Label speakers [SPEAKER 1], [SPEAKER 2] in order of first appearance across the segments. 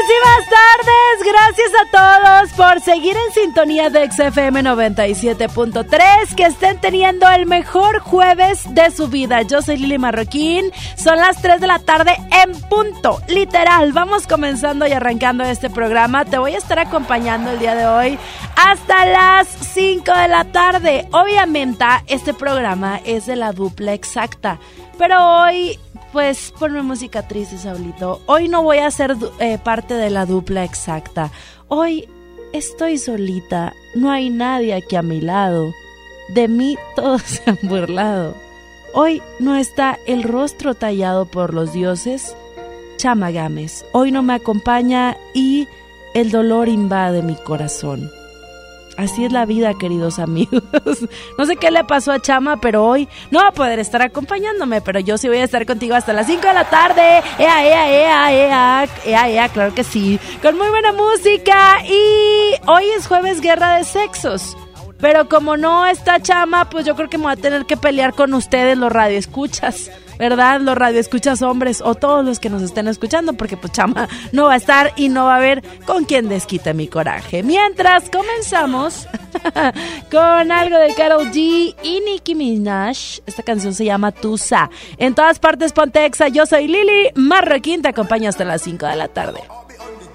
[SPEAKER 1] Buenísimas tardes, gracias a todos por seguir en sintonía de XFM 97.3, que estén teniendo el mejor jueves de su vida. Yo soy Lili Marroquín, son las 3 de la tarde en punto, literal. Vamos comenzando y arrancando este programa. Te voy a estar acompañando el día de hoy hasta las 5 de la tarde. Obviamente, este programa es de la dupla exacta, pero hoy pues ponme música triste, Saulito. Hoy no voy a ser eh, parte de la dupla exacta. Hoy estoy solita. No hay nadie aquí a mi lado. De mí todos se han burlado. Hoy no está el rostro tallado por los dioses. Chamagames. Hoy no me acompaña y el dolor invade mi corazón. Así es la vida, queridos amigos. No sé qué le pasó a Chama, pero hoy no va a poder estar acompañándome, pero yo sí voy a estar contigo hasta las 5 de la tarde. Ea, ea, ea, ea, ea, ea, claro que sí. Con muy buena música y hoy es jueves Guerra de Sexos. Pero como no está Chama, pues yo creo que me voy a tener que pelear con ustedes, los radioescuchas. ¿Verdad? Los radioescuchas hombres o todos los que nos estén escuchando, porque pues chama no va a estar y no va a haber con quien desquite mi coraje. Mientras comenzamos con algo de Carol G y Nicki Minaj. Esta canción se llama Tusa. En todas partes Pontexa, yo soy Lili Marroquín, te acompaño hasta las 5 de la tarde.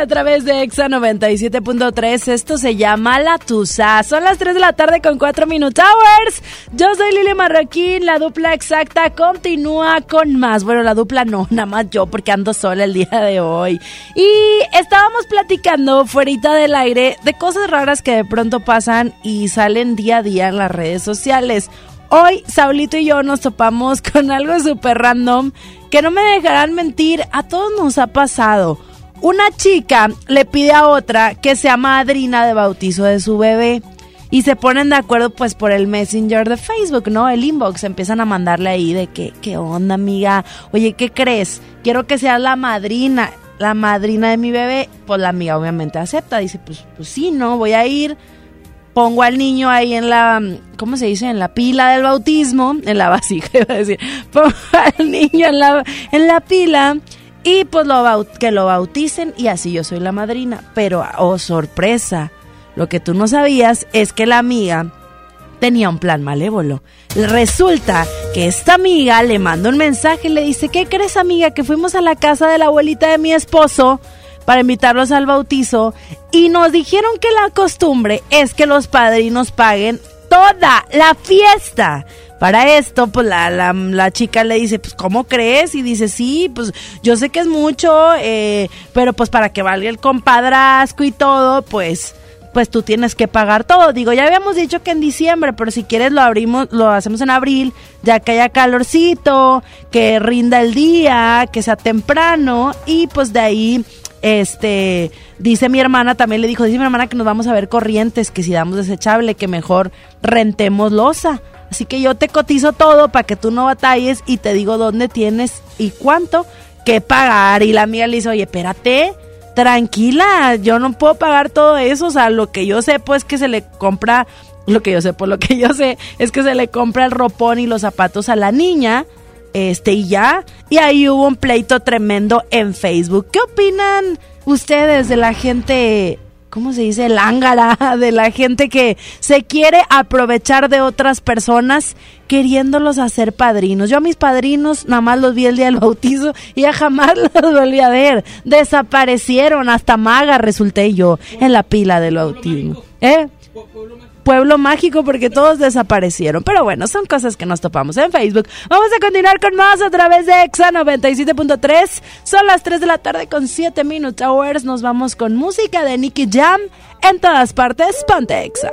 [SPEAKER 2] A
[SPEAKER 1] través de Exa 97.3. Esto se llama La Tusa. Son las 3 de la tarde con 4 Minute Hours. Yo soy Lili Marroquín. La dupla exacta continúa con más. Bueno, la dupla no, nada más yo porque ando sola el día de hoy. Y estábamos platicando fuera del aire de cosas raras que de pronto pasan y salen día a día en las redes sociales. Hoy, Saulito y yo nos topamos con algo súper random que no me dejarán mentir, a todos nos ha pasado. Una chica le pide a otra que sea madrina de bautizo de su bebé y se ponen de acuerdo pues por el messenger de Facebook, ¿no? El inbox, empiezan a mandarle ahí de que, ¿qué onda amiga? Oye, ¿qué crees? Quiero que seas la madrina, la madrina de mi bebé. Pues la amiga obviamente acepta, dice, pues, pues sí, ¿no? Voy a ir pongo al niño ahí en la, ¿cómo se dice? En la pila del bautismo, en la vasija, iba a decir, pongo al niño en la, en la pila y pues lo, que lo bauticen y así yo soy la madrina. Pero, oh sorpresa, lo que tú no sabías es que la amiga tenía un plan malévolo. Resulta que esta amiga le manda un mensaje y le dice, ¿qué crees amiga? Que fuimos a la casa de la abuelita de mi esposo para invitarlos al bautizo y nos dijeron que la costumbre es que los padrinos paguen toda la fiesta. Para esto, pues la, la, chica le dice, pues ¿cómo crees? Y dice, sí, pues yo sé que es mucho, eh, pero pues para que valga el compadrazgo y todo, pues pues tú tienes que pagar todo. Digo, ya habíamos dicho que en diciembre, pero si quieres lo abrimos, lo hacemos en abril, ya que haya calorcito, que rinda el día, que sea temprano y pues de ahí este, dice mi hermana, también le dijo, dice mi hermana que nos vamos a ver corrientes, que si damos desechable, que mejor rentemos losa. Así que yo te cotizo todo para que tú no batalles y te digo dónde tienes y cuánto que pagar. Y la amiga le dice, oye, espérate, tranquila, yo no puedo pagar todo eso. O sea, lo que yo sé, pues que se le compra, lo que yo sé, pues lo que yo sé es que se le compra el ropón y los zapatos a la niña este y ya. Y ahí hubo un pleito tremendo en Facebook. ¿Qué opinan ustedes de la gente, cómo se dice, lángara, de la gente que se quiere aprovechar de otras personas queriéndolos hacer padrinos? Yo a mis padrinos nada más los vi el día del bautizo y ya jamás los volví a ver. Desaparecieron, hasta maga resulté yo en la pila del bautismo. ¿Eh? pueblo mágico porque todos desaparecieron. Pero bueno, son cosas que nos topamos en Facebook. Vamos a continuar con más a través de Exa 97.3. Son las 3 de la tarde con 7 Minute Hours. Nos vamos con música de Nicky Jam en todas partes. Ponte Exa.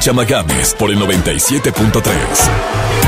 [SPEAKER 3] Chama Games por el 97.3.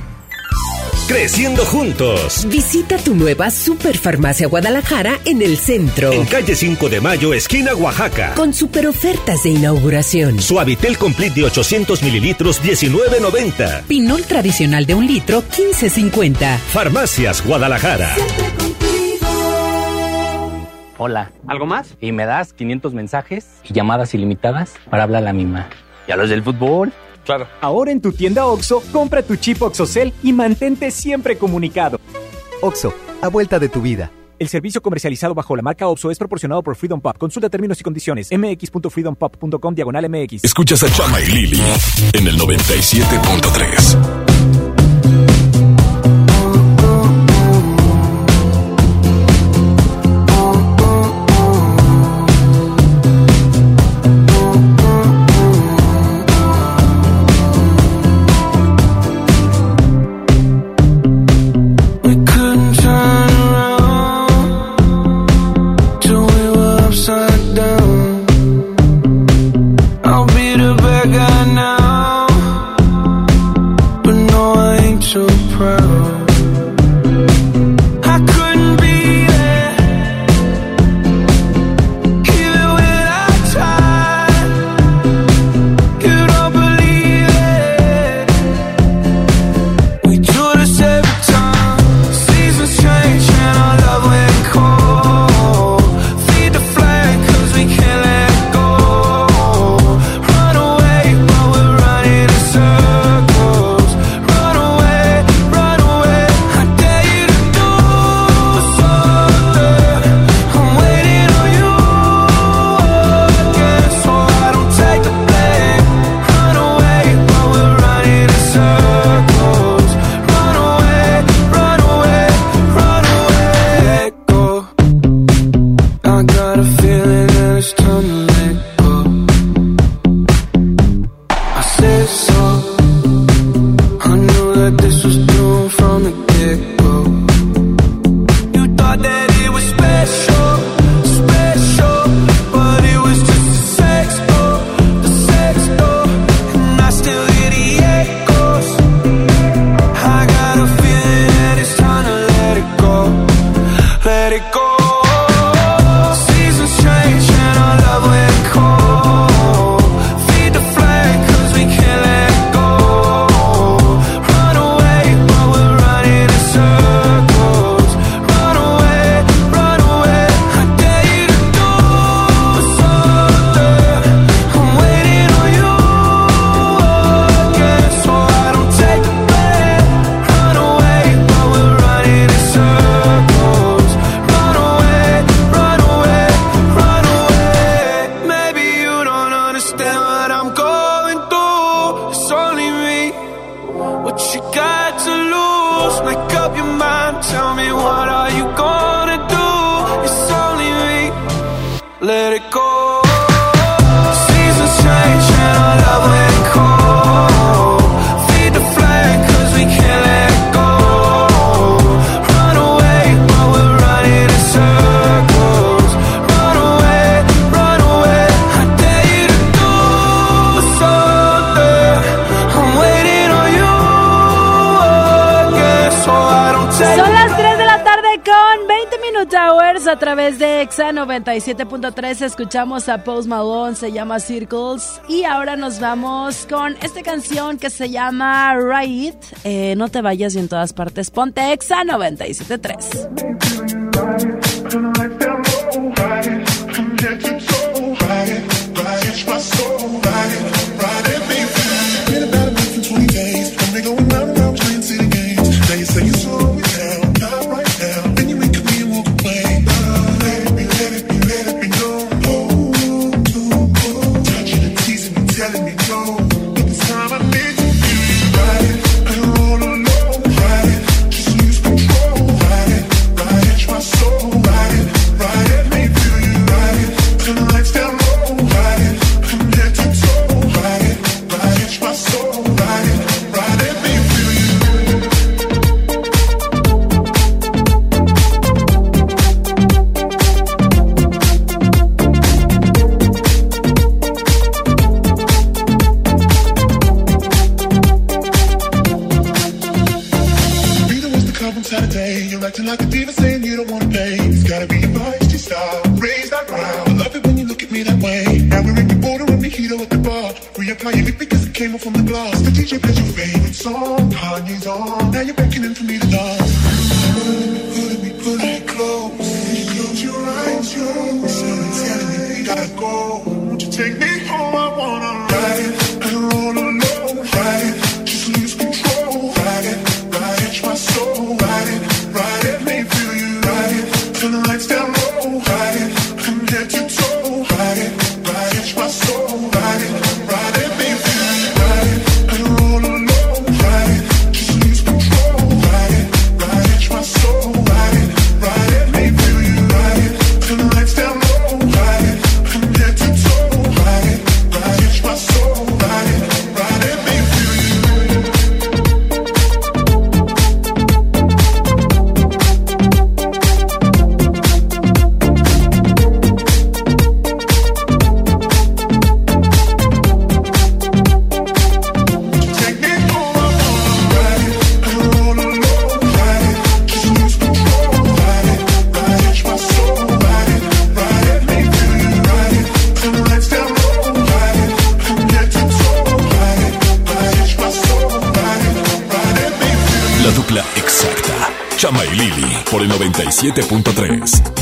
[SPEAKER 4] Creciendo juntos.
[SPEAKER 5] Visita tu nueva Superfarmacia Guadalajara en el centro.
[SPEAKER 4] En calle 5 de Mayo, esquina Oaxaca.
[SPEAKER 5] Con super ofertas de inauguración.
[SPEAKER 4] Suavitel Complete de 800 mililitros, 19.90.
[SPEAKER 5] Pinol tradicional de un litro, 15.50.
[SPEAKER 4] Farmacias Guadalajara.
[SPEAKER 6] Hola. ¿Algo más? Y me das 500 mensajes y llamadas ilimitadas para hablar a la misma. ¿Y a los del fútbol?
[SPEAKER 7] Claro. Ahora en tu tienda OXO, compra tu chip OXOCEL y mantente siempre comunicado.
[SPEAKER 8] OXO, a vuelta de tu vida.
[SPEAKER 7] El servicio comercializado bajo la marca OXO es proporcionado por Freedom Pop. Consulta términos y condiciones. mx.freedompop.com diagonal mx.
[SPEAKER 9] Escuchas a Chama y Lili en el 97.3.
[SPEAKER 1] 97.3 escuchamos a Post Malone, se llama Circles. Y ahora nos vamos con esta canción que se llama Right. Eh, no te vayas y en todas partes ponte EXA 97.3.
[SPEAKER 10] knees on. Now you're beckoning for me to dance. put me, put me close. Close your eyes, yo. Something's telling me we gotta go. Won't you take me home? I wanna ride.
[SPEAKER 11] 97.3.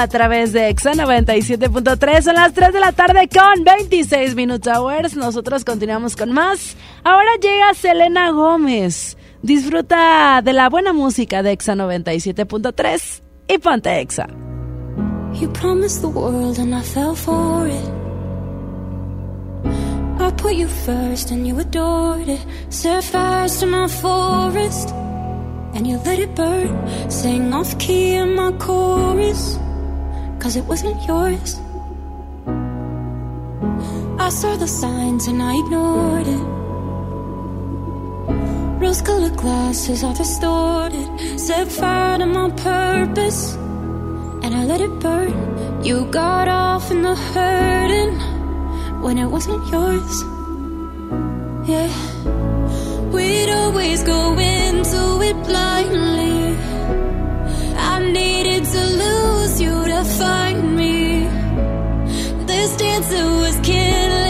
[SPEAKER 1] a través de Exa 97.3. Son las 3 de la tarde con 26 Minutes Hours. Nosotros continuamos con más. Ahora llega Selena Gómez. Disfruta de la buena música de Exa 97.3 y ponte Exa.
[SPEAKER 2] You promised the world and I fell for it. I put you first and you adored it. Set fires to my forest and you let it burn. Sang off key in my chorus, cause it wasn't yours. I saw the signs and I ignored it. Rose colored glasses are distorted. Set fire to my purpose and I let it burn. You got off in the hurting when it wasn't yours. Yeah, we'd always go into it blindly. I needed to lose find me. This dancer was killing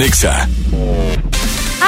[SPEAKER 10] Nexa.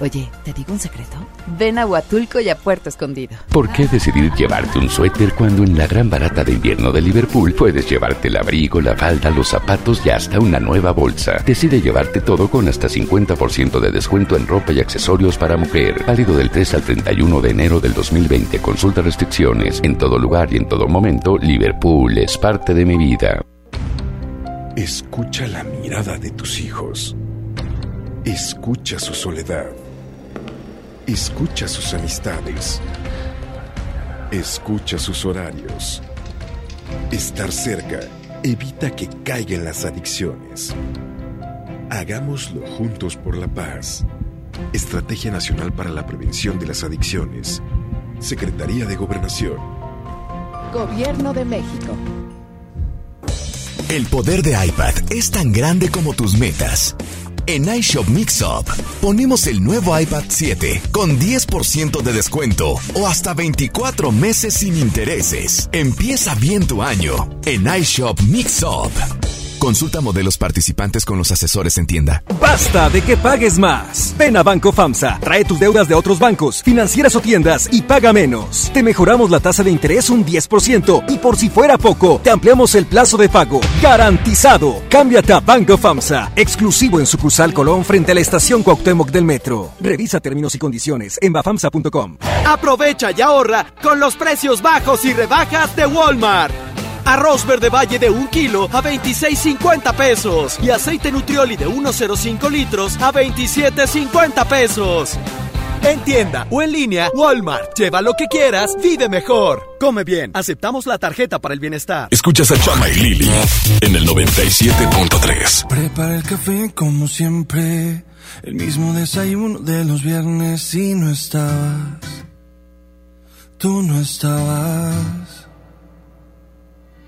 [SPEAKER 12] Oye, ¿te digo un secreto? Ven a Huatulco y a Puerto Escondido.
[SPEAKER 13] ¿Por qué decidir llevarte un suéter cuando en la gran barata de invierno de Liverpool puedes llevarte el abrigo, la falda, los zapatos y hasta una nueva bolsa? Decide llevarte todo con hasta 50% de descuento en ropa y accesorios para mujer. Válido del 3 al 31 de enero del 2020. Consulta restricciones. En todo lugar y en todo momento, Liverpool es parte de mi vida.
[SPEAKER 14] Escucha la mirada de tus hijos. Escucha su soledad. Escucha sus amistades. Escucha sus horarios. Estar cerca evita que caigan las adicciones. Hagámoslo juntos por la paz. Estrategia Nacional para la Prevención de las Adicciones. Secretaría de Gobernación.
[SPEAKER 12] Gobierno de México.
[SPEAKER 15] El poder de iPad es tan grande como tus metas. En iShop Mixup ponemos el nuevo iPad 7 con 10% de descuento o hasta 24 meses sin intereses. Empieza bien tu año en iShop Mixup. Consulta modelos participantes con los asesores en tienda.
[SPEAKER 16] Basta de que pagues más. Ven a Banco FAMSA, trae tus deudas de otros bancos, financieras o tiendas y paga menos. Te mejoramos la tasa de interés un 10% y por si fuera poco, te ampliamos el plazo de pago. Garantizado. Cámbiate a Banco FAMSA, exclusivo en sucursal Colón frente a la estación Cuauhtémoc del Metro. Revisa términos y condiciones en bafamsa.com.
[SPEAKER 17] Aprovecha y ahorra con los precios bajos y rebajas de Walmart. Arroz verde valle de 1 kilo a 26.50 pesos. Y aceite nutrioli de 1.05 litros a 27.50 pesos. En tienda o en línea, Walmart. Lleva lo que quieras, vive mejor. Come bien. Aceptamos la tarjeta para el bienestar.
[SPEAKER 10] Escuchas a Chama y Lili en el 97.3.
[SPEAKER 9] Prepara el café como siempre. El mismo desayuno de los viernes y no estabas. Tú no estabas.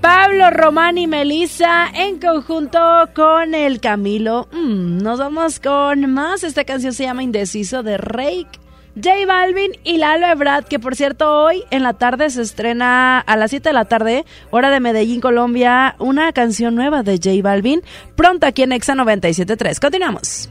[SPEAKER 1] Pablo Román y Melissa en conjunto con el Camilo. Mm, nos vamos con más. Esta canción se llama Indeciso de Rake. J Balvin y Lalo Ebrard, que por cierto hoy en la tarde se estrena a las 7 de la tarde, hora de Medellín, Colombia, una canción nueva de J Balvin, pronto aquí en Exa 97.3. Continuamos.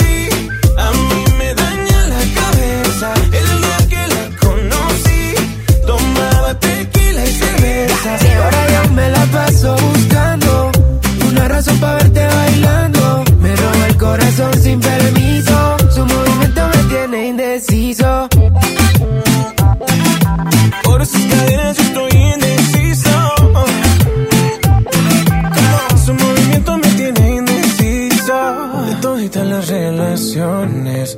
[SPEAKER 9] me la paso buscando una razón para verte bailando. Me roba el corazón sin permiso. Su movimiento me tiene indeciso. Por sus cadenas yo estoy indeciso. Su movimiento me tiene indeciso. De todas las relaciones,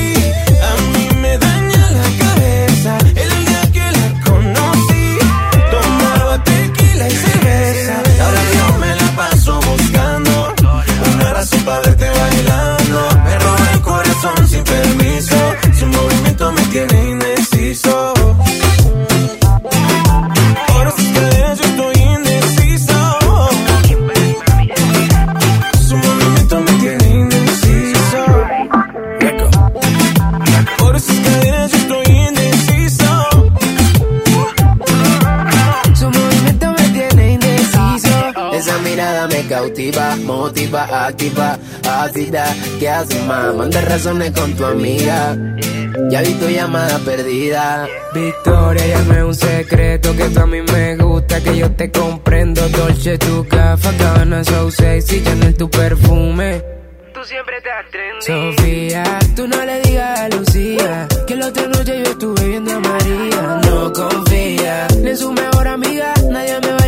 [SPEAKER 9] indeciso.
[SPEAKER 18] Cautiva, motiva, activa, ácida. ¿Qué haces, más? Manda razones con tu amiga. Ya vi tu llamada perdida.
[SPEAKER 19] Victoria, ya no es un secreto que tú a mí me gusta, que yo te comprendo. Dolce, tu café, cabana, so sexy, Chanel, tu perfume.
[SPEAKER 18] Tú siempre estás trendy.
[SPEAKER 19] Sofía, tú no le digas a Lucía que la otra noche yo estuve viendo a María. No confía ni en su mejor amiga, nadie me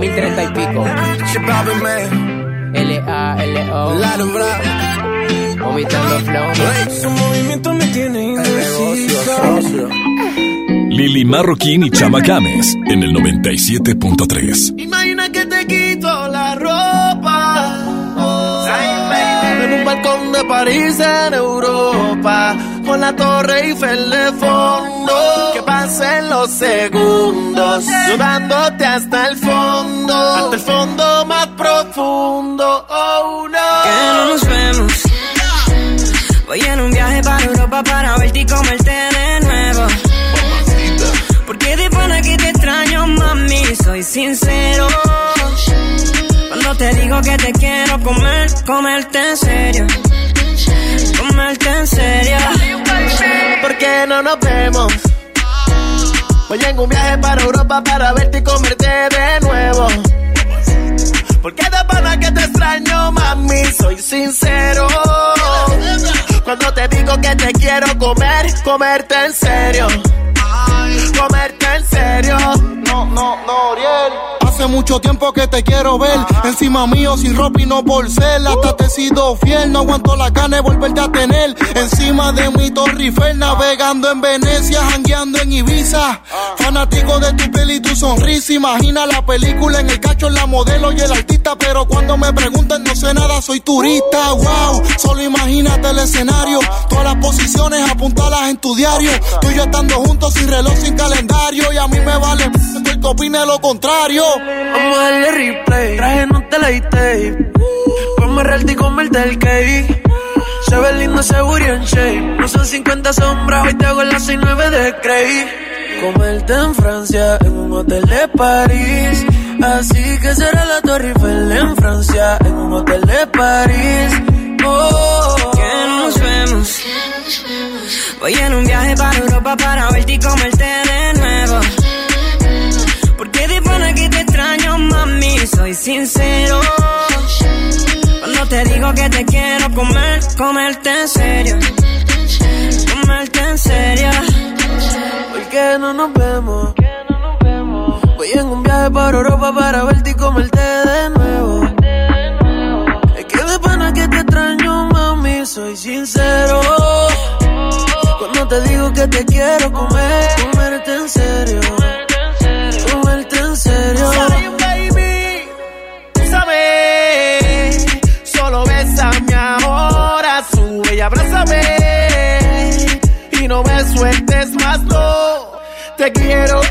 [SPEAKER 19] 2030 y pico. L-A-L-O. Vomitando flow.
[SPEAKER 9] Su movimiento me tiene indeciso.
[SPEAKER 10] Lili Marroquín y Chama Games en el 97.3.
[SPEAKER 20] Imagina que te quito la ropa. oh, en un balcón de París en Europa. Con la Torre Eiffel de fondo. Que pasen los segundos. Llevándote hasta el fondo. Hasta el fondo más profundo. Oh no.
[SPEAKER 19] Que no nos vemos. Voy en un viaje para Europa para verte y comerte de nuevo. Porque de pana que te extraño, mami, soy sincero. Cuando te digo que te quiero comer, comerte en serio. Comerte en serio.
[SPEAKER 20] ¿Por qué no nos vemos? Voy en un viaje para Europa para verte y comerte de nuevo. Porque de pana que te extraño, mami, soy sincero. Cuando te digo que te quiero comer, comerte en serio. Comerte en serio. No, no, no.
[SPEAKER 21] Hace mucho tiempo que te quiero ver. Encima mío sin ropa y no por ser. Hasta te he sido fiel, no aguanto la gana de volverte a tener. Encima de mi Torre Eiffel Navegando en Venecia, jangueando en Ibiza. Fanático de tu piel y tu sonrisa. Imagina la película en el cacho, la modelo y el artista. Pero cuando me preguntan no sé nada, soy turista. Wow, solo imagínate
[SPEAKER 22] el escenario. Todas las posiciones apuntalas en tu diario. Tú y yo estando juntos sin reloj, sin calendario. Y a mí me vale el que opine lo contrario.
[SPEAKER 3] Vamos a darle replay. Traje no te la tape. Ponme real y comerte el cake. Se ve lindo ese booty en shape. No son 50 sombras, hoy te hago las 69 de Cray. Comerte en Francia, en un hotel de París. Así que será la Torre Eiffel en Francia, en un hotel de París. Oh,
[SPEAKER 19] que nos vemos. Voy en un viaje para Europa para verte y comerte de nuevo. Porque de pana que te mami, soy sincero. Cuando te digo que te quiero comer, comerte en serio. Comerte en serio.
[SPEAKER 3] ¿Por qué no nos vemos? Voy en un viaje para Europa para verte y comerte de nuevo. Es que de pana que te extraño, mami, soy sincero. Cuando te digo que te quiero comer, comerte en serio. Comerte en serio.
[SPEAKER 23] Un baby, sabes. Solo bésame ahora, sube y abrázame. Y no me sueltes más, no. Te quiero,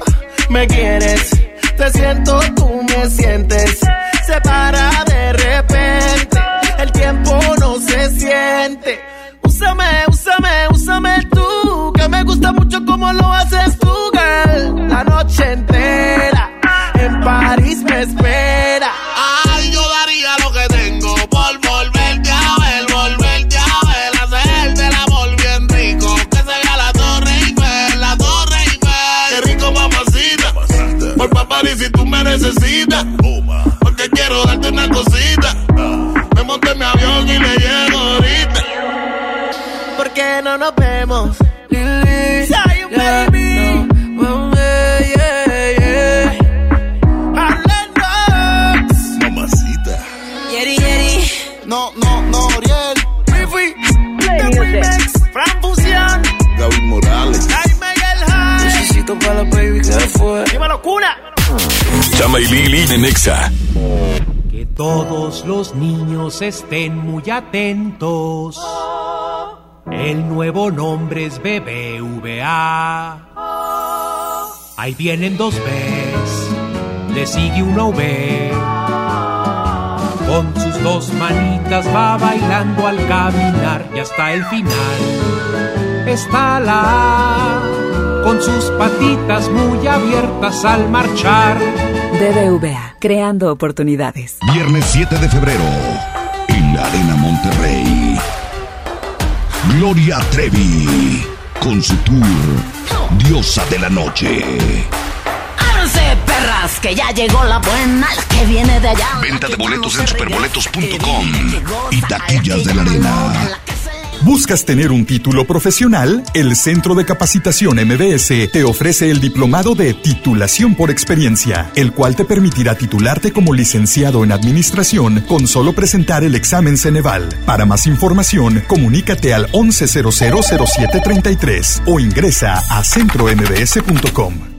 [SPEAKER 23] me quieres. Te siento, tú me sientes. Se para de repente. El tiempo no se siente. Úsame, úsame, úsame tú. Que me gusta mucho como lo haces tú, girl. La noche entera me espera.
[SPEAKER 24] Ay, yo daría lo que tengo por volverte a ver, volverte a ver, hacerte el amor bien rico. Que se vea la Torre Eiffel, la Torre Eiffel. Qué rico, mamacita. Por papá, y si tú me necesitas. Porque quiero darte una cosita. Me monté en mi avión y le llego ahorita.
[SPEAKER 23] ¿Por qué no nos vemos?
[SPEAKER 3] Lili, yeah,
[SPEAKER 23] baby.
[SPEAKER 3] Necesito para la baby que fue.
[SPEAKER 23] Dímelo, cuna.
[SPEAKER 10] Chama y Lili de Nexa.
[SPEAKER 25] Que todos los niños estén muy atentos. El nuevo nombre es BBVA. Ahí vienen dos Bs, le sigue una V. Con sus dos manitas va bailando al caminar y hasta el final está la A, con sus patitas muy abiertas al marchar.
[SPEAKER 12] BBVA, creando oportunidades.
[SPEAKER 26] Viernes 7 de febrero, en la Arena Monterrey. Gloria Trevi, con su tour Diosa de la Noche.
[SPEAKER 27] Ábranse, perras, que ya llegó la buena, la que viene de allá.
[SPEAKER 26] Venta de boletos en superboletos.com y taquillas de la arena.
[SPEAKER 28] ¿Buscas tener un título profesional? El Centro de Capacitación MBS te ofrece el diplomado de titulación por experiencia, el cual te permitirá titularte como licenciado en administración con solo presentar el examen Ceneval. Para más información, comunícate al 11000733 o ingresa a centrombs.com.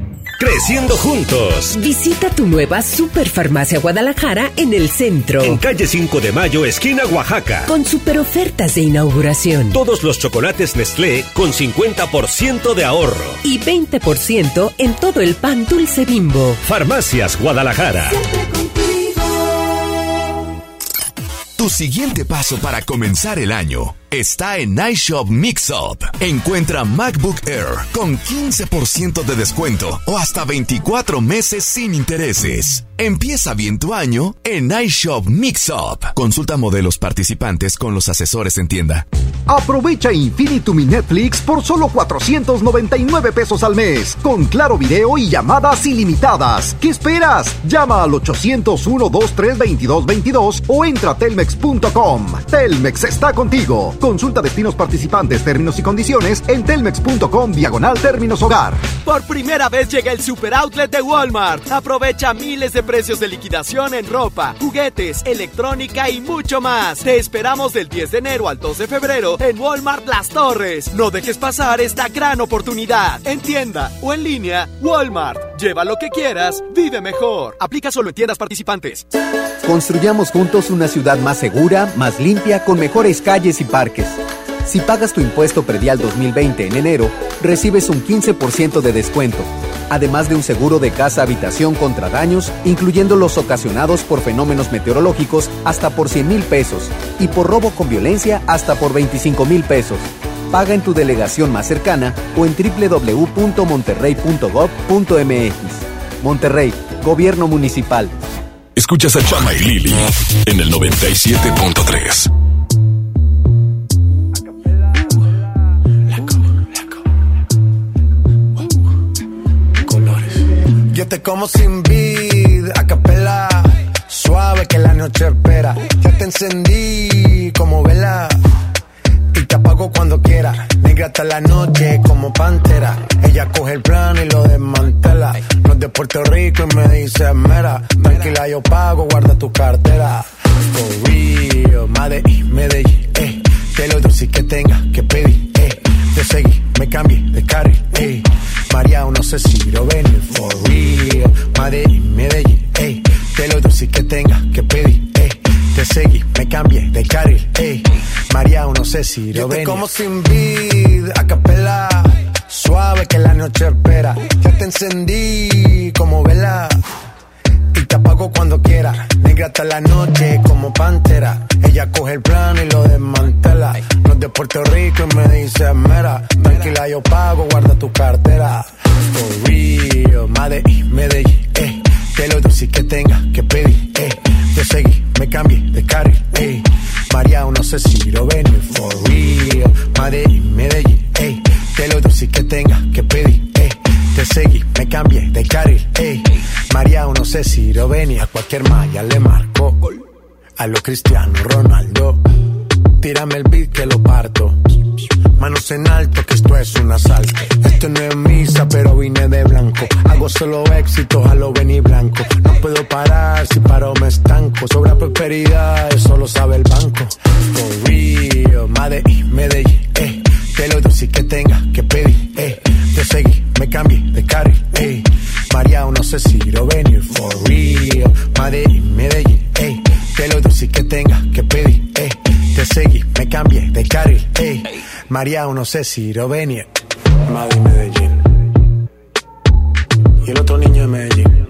[SPEAKER 4] Creciendo juntos.
[SPEAKER 5] Visita tu nueva Superfarmacia Guadalajara en el centro.
[SPEAKER 4] En calle 5 de Mayo, esquina Oaxaca.
[SPEAKER 5] Con super ofertas de inauguración.
[SPEAKER 4] Todos los chocolates Nestlé con 50% de ahorro.
[SPEAKER 5] Y 20% en todo el pan dulce bimbo.
[SPEAKER 4] Farmacias Guadalajara.
[SPEAKER 15] Tu siguiente paso para comenzar el año está en iShop Mixup. Encuentra MacBook Air con 15% de descuento o hasta 24 meses sin intereses. Empieza bien tu año en iShop Mixup. Consulta modelos participantes con los asesores en tienda.
[SPEAKER 29] Aprovecha Infinitum y Netflix por solo 499 pesos al mes, con claro video y llamadas ilimitadas. ¿Qué esperas? Llama al 801-23222 o entra a telmex.com. Telmex está contigo. Consulta destinos participantes, términos y condiciones en telmex.com diagonal términos hogar.
[SPEAKER 30] Por primera vez llega el super outlet de Walmart. Aprovecha miles de precios de liquidación en ropa, juguetes, electrónica y mucho más. Te esperamos del 10 de enero al 2 de febrero en Walmart Las Torres. No dejes pasar esta gran oportunidad. En tienda o en línea, Walmart. Lleva lo que quieras, vive mejor. Aplica solo en tiendas participantes.
[SPEAKER 31] Construyamos juntos una ciudad más segura, más limpia, con mejores calles y parques. Si pagas tu impuesto predial 2020 en enero, recibes un 15% de descuento, además de un seguro de casa-habitación contra daños, incluyendo los ocasionados por fenómenos meteorológicos hasta por 100 mil pesos y por robo con violencia hasta por 25 mil pesos. Paga en tu delegación más cercana o en www.monterrey.gov.mx. Monterrey, Gobierno Municipal.
[SPEAKER 10] Escuchas a Chama y Lili en el 97.3.
[SPEAKER 32] Yo te como sin vid, a capela. Suave que la noche espera. Ya te encendí como vela. Hasta la noche como pantera. Ella coge el plano y lo desmantela. No es de Puerto Rico y me dice mera. Tranquila, yo pago, guarda tu cartera. For real, Medellín, Medellín, eh. Te lo dulce que tenga que pedir, eh. Te seguí, me cambié de carril, eh. María, no sé si lo ven, for real. Medellín, Medellín, ey. Te lo dulce que tenga que pedir. Te seguí, me cambié de carril, ey. María, no sé si lo ven. como sin vid, a capela. Suave que la noche espera. Ya te encendí como vela. Y te apago cuando quiera. Negra hasta la noche como pantera. Ella coge el plano y lo desmantela. No es de Puerto Rico y me dice mera. Tranquila, yo pago, guarda tu cartera. For real, Medellín, Medellín, eh. Te lo dulce que tenga que pedir, eh. Te seguí, me cambié de carril, eh. María, no sé si lo ven, for real. Medellín, Medellín, eh. Te lo dulce que tenga que pedir, eh. Te seguí, me cambié de carril, ey. María, no sé si lo venía, a cualquier malla le marco. A lo Cristiano Ronaldo, tírame el beat que lo parto. Manos en alto, que esto es un asalto. Esto no es misa, pero vine de blanco. Hago solo éxito, a lo venir blanco. No puedo parar, si paro me estanco. Sobra prosperidad, eso lo sabe el banco. For real, Medellín, Medellín, eh. Te lo dulce que tenga que pedir, eh. Te seguí, me cambié de carril, eh. María, no sé si lo venir, for real. Medellín, Medellín, eh. Te lo dulce que tenga que pedir, eh. Te seguí, me cambié de carril, eh. María, no sé si lo venir. Madrid, Medellín. Y el otro niño de Medellín.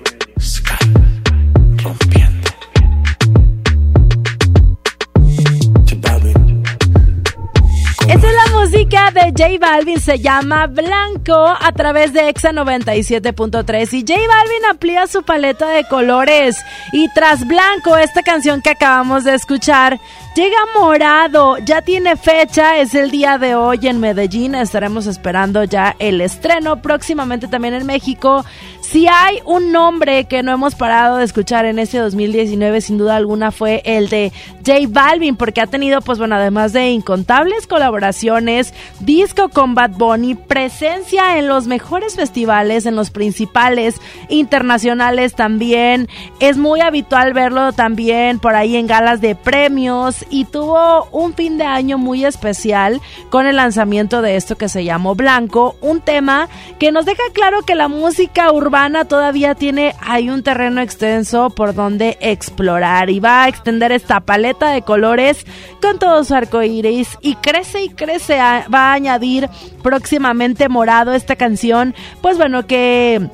[SPEAKER 1] De J Balvin, se llama Blanco a través de Exa 97.3 y J Balvin amplía su paleta de colores. Y tras Blanco, esta canción que acabamos de escuchar, llega morado, ya tiene fecha, es el día de hoy en Medellín, estaremos esperando ya el estreno próximamente también en México. Si hay un nombre que no hemos parado de escuchar en este 2019, sin duda alguna fue el de J Balvin, porque ha tenido, pues bueno, además de incontables colaboraciones, disco con Bad Bunny, presencia en los mejores festivales, en los principales internacionales también. Es muy habitual verlo también por ahí en galas de premios y tuvo un fin de año muy especial con el lanzamiento de esto que se llamó Blanco, un tema que nos deja claro que la música urbana todavía tiene hay un terreno extenso por donde explorar y va a extender esta paleta de colores con todo su arco iris y crece y crece. va a añadir próximamente morado esta canción. Pues bueno, que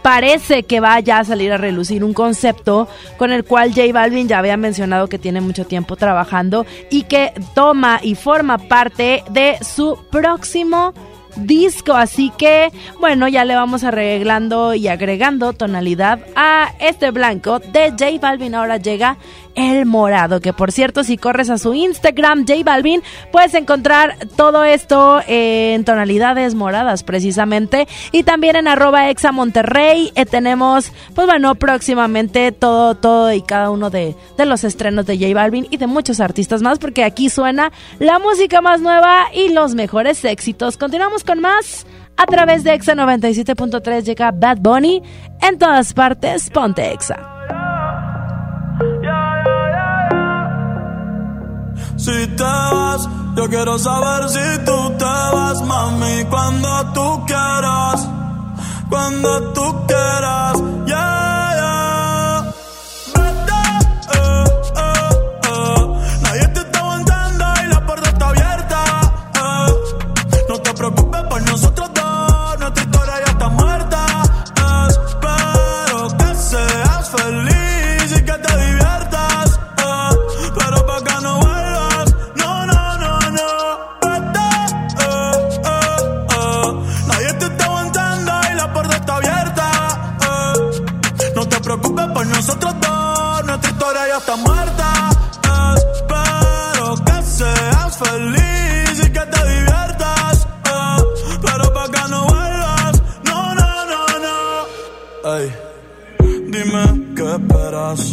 [SPEAKER 1] parece que va ya a salir a relucir un concepto con el cual J Balvin ya había mencionado que tiene mucho tiempo trabajando y que toma y forma parte de su próximo disco así que bueno ya le vamos arreglando y agregando tonalidad a este blanco de J Balvin. Ahora llega El Morado, que por cierto, si corres a su Instagram, J Balvin, puedes encontrar todo esto en tonalidades moradas precisamente. Y también en arroba exa Monterrey eh, tenemos, pues bueno, próximamente todo, todo y cada uno de, de los estrenos de J Balvin y de muchos artistas más, porque aquí suena la música más nueva y los mejores éxitos. Continuamos con más. A través de Exa 97.3 llega Bad Bunny. En todas partes, ponte Exa.
[SPEAKER 33] Si te vas, yo quiero saber si tú te vas, mami, cuando tú quieras, cuando tú quieras, yeah, yeah. Vete, eh, eh, eh. Nadie te está aguantando y la puerta está abierta, eh. No te preocupes por nosotros dos, nuestra historia ya está muerta. Espero que seas feliz está muerta. Espero que seas feliz y que te diviertas. Pero pa' que no vuelvas, no, no, no, no. Ey, dime qué esperas.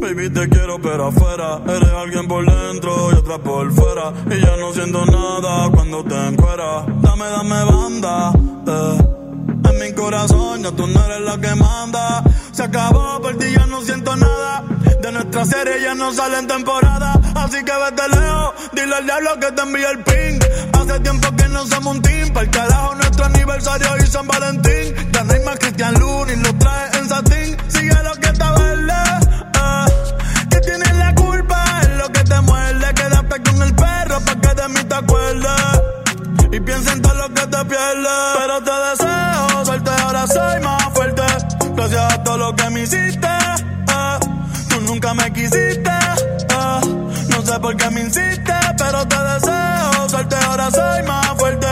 [SPEAKER 33] Baby, te quiero, pero afuera. Eres alguien por dentro y otra por fuera. Y ya no siento nada cuando te encueras. Dame, dame banda, eh. En mi corazón ya tú no eres la que manda. Se acabó, por ti ya no siento nada. De nuestra serie ya no sale en temporada. Así que vete lejos, dile al diablo que te envíe el ping. Hace tiempo que no somos un team. Para el carajo, nuestro aniversario y San Valentín. Ya no hay más Cristian Luna y lo trae en satín. Sigue lo que está verde. eh. Que tienes la culpa, es lo que te muerde. Quédate con el perro pa' que de mí te acuerdes. Y piensa en todo lo que te pierdes. Pero te deseo suerte, ahora soy más fuerte. Gracias a todo lo que me hiciste. eh. Tú nunca me quisiste. eh. No sé por qué me insiste, pero te deseo suerte, ahora soy más fuerte.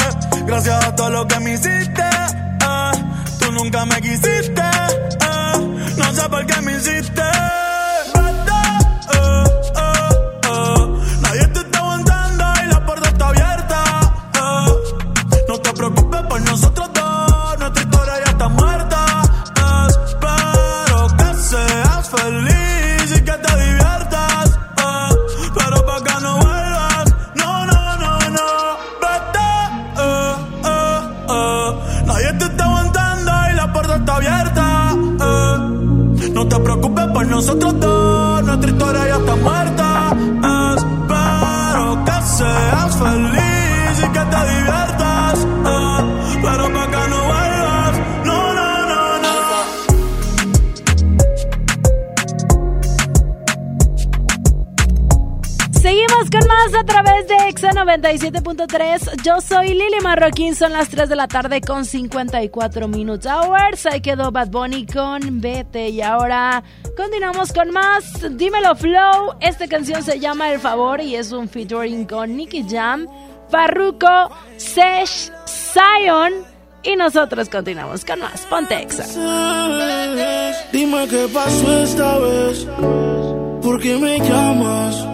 [SPEAKER 33] Gracias a todo lo que me hiciste. eh. Tú nunca me quisiste. Nosotros dos,
[SPEAKER 1] través de Exa 97.3. Yo soy Lili Marroquín, son las 3 de la tarde con 54 minutos hours. Ahí quedó Bad Bunny con Vete. Y ahora continuamos con más. Dímelo Flow. Esta canción se llama El Favor y es un featuring con Nicky Jam, Farruko, Sesh, Zion. Y nosotros continuamos con más. Ponte Exa.
[SPEAKER 34] Dime qué pasó esta vez. ¿Por qué me llamas?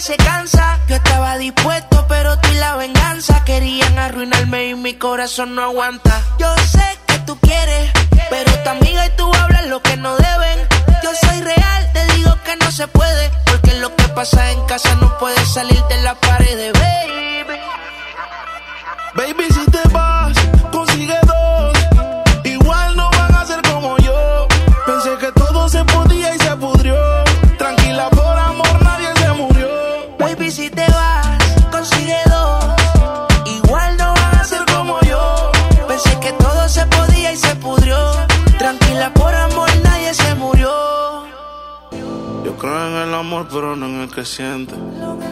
[SPEAKER 3] se
[SPEAKER 35] cansa. Yo estaba dispuesto, pero tú y la venganza querían arruinarme y mi corazón no aguanta. Yo sé que tú quieres, pero tu amiga y tú hablan lo que no deben. Yo soy real, te digo que no se puede, porque lo que pasa en casa no puede salir de la pared, baby.
[SPEAKER 3] Baby, si te vas, consigue dos. Igual no van a ser como yo. Pensé que todo se podía
[SPEAKER 35] Yo
[SPEAKER 3] creo en el amor, pero no en el que siente.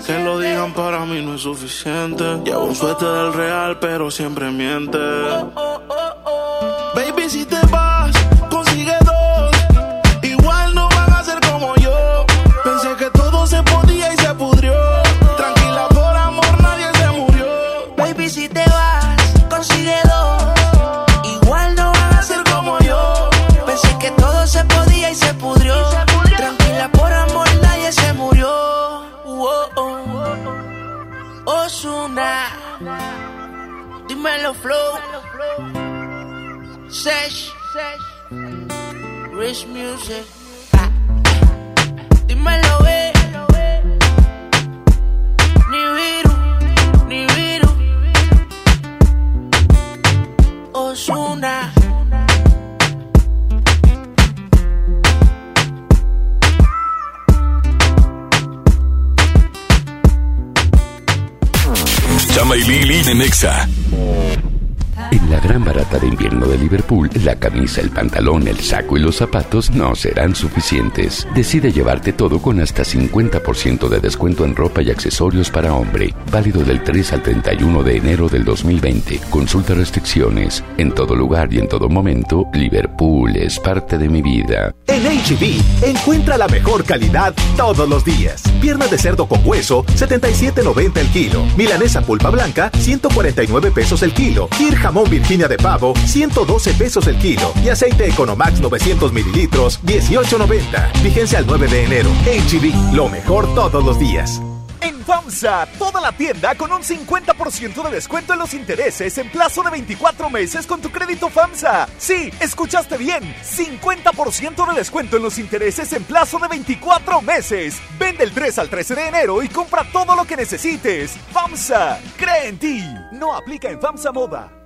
[SPEAKER 3] Que lo digan para mí no es suficiente. Llevo un suéter del real, pero siempre miente. Baby, si te vas, consigue dos. Igual no van a ser como yo. Pensé que todo se podía y se pudrió. Tranquila, por amor, nadie se murió.
[SPEAKER 35] Baby, si te Osuna. Dímelo, Flow. Sesh. Rich Music. Dímelo, eh. Ni viru, ni virus.
[SPEAKER 10] Osuna. Chama y Lili de Nexa.
[SPEAKER 13] En la gran barata de invierno de Liverpool, la camisa, el pantalón, el saco y los zapatos no serán suficientes. Decide llevarte todo con hasta 50% de descuento en ropa y accesorios para hombre. Válido del 3 al 31 de enero del 2020. Consulta restricciones. En todo lugar y en todo momento, Liverpool es parte de mi vida.
[SPEAKER 36] En HB, encuentra la mejor calidad todos los días. Pierna de cerdo con hueso, 77.90 el kilo. Milanesa pulpa blanca, 149 pesos el kilo. Kir jamón Virginia de pavo, 112 pesos el kilo. Y aceite Economax 900 mililitros, 18.90. Vigencia al 9 de enero. HB, lo mejor todos los días.
[SPEAKER 29] En FAMSA, toda la tienda con un 50% de descuento en los intereses en plazo de 24 meses con tu crédito FAMSA. Sí, escuchaste bien, 50% de descuento en los intereses en plazo de 24 meses. Vende el 3 al 13 de enero y compra todo lo que necesites. FAMSA, cree en ti. No aplica en FAMSA Moda.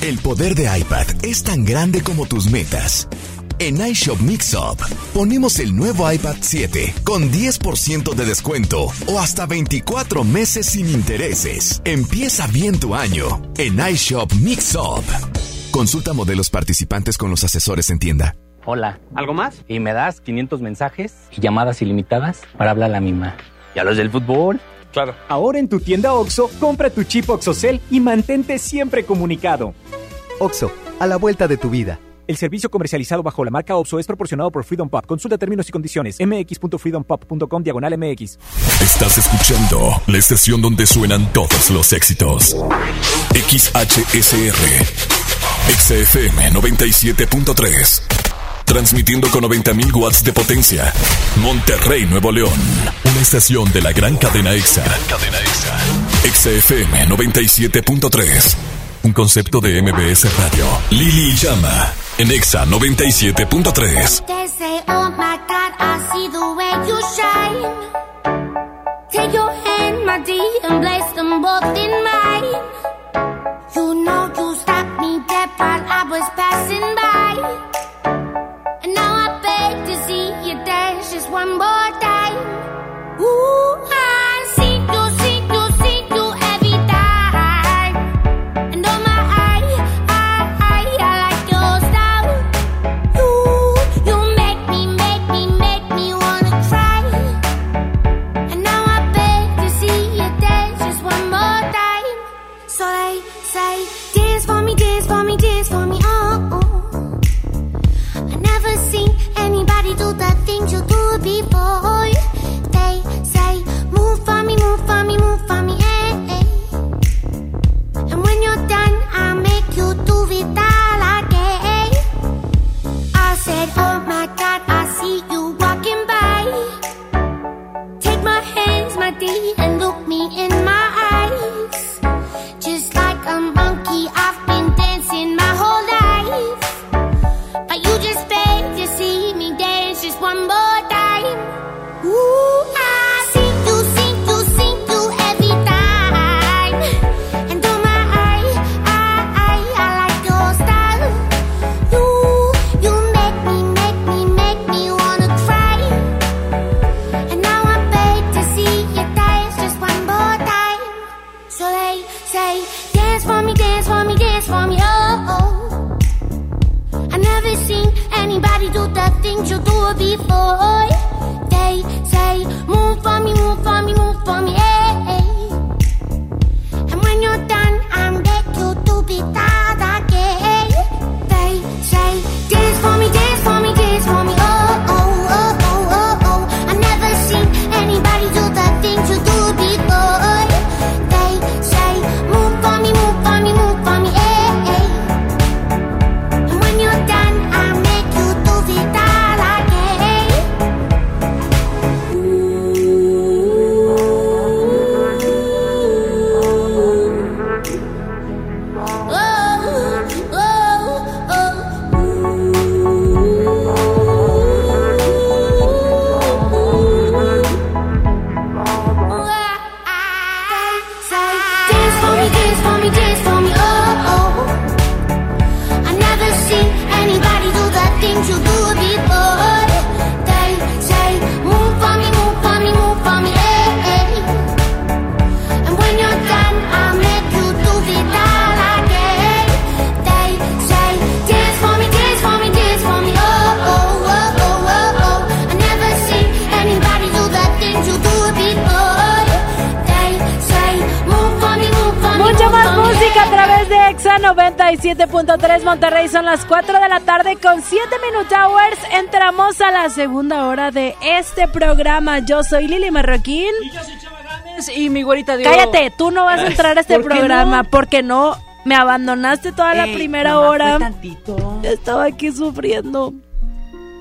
[SPEAKER 15] El poder de iPad es tan grande como tus metas. En iShop Mixup ponemos el nuevo iPad 7 con 10% de descuento o hasta 24 meses sin intereses. Empieza bien tu año en iShop Mixup. Consulta modelos participantes con los asesores en tienda.
[SPEAKER 37] Hola. ¿Algo más? Y me das 500 mensajes y llamadas ilimitadas para hablar a la misma. ¿Y a los del fútbol?
[SPEAKER 7] Claro. Ahora en tu tienda OXO, compra tu chip OXOCEL y mantente siempre comunicado.
[SPEAKER 38] OXO, a la vuelta de tu vida.
[SPEAKER 7] El servicio comercializado bajo la marca OPSO es proporcionado por Freedom Pop. Consulta términos y condiciones. mx.freedompop.com diagonal mx.
[SPEAKER 10] Estás escuchando la estación donde suenan todos los éxitos. XHSR. XFM 97.3. Transmitiendo con 90.000 watts de potencia. Monterrey, Nuevo León. Una estación de la gran cadena EXA. cadena EXA. XFM 97.3. Un concepto de MBS Radio. Lili Llama. En EXA 97.3.
[SPEAKER 39] They say, oh my God, I see the way you shine. Take your hand, my dear, and place them both in one boy. The things you do before. They say, move for me, move for me, move for me,
[SPEAKER 1] 97.3 Monterrey. Son las 4 de la tarde con 7 Minute Hours. Entramos a la segunda hora de este programa. Yo soy Lili Marroquín.
[SPEAKER 40] Y mi güerita dio...
[SPEAKER 1] Cállate, tú no vas a entrar a este
[SPEAKER 40] ¿Por qué
[SPEAKER 1] programa
[SPEAKER 40] no?
[SPEAKER 1] porque no me abandonaste toda la
[SPEAKER 40] Ey,
[SPEAKER 1] primera hora.
[SPEAKER 40] tantito.
[SPEAKER 1] Estaba aquí sufriendo.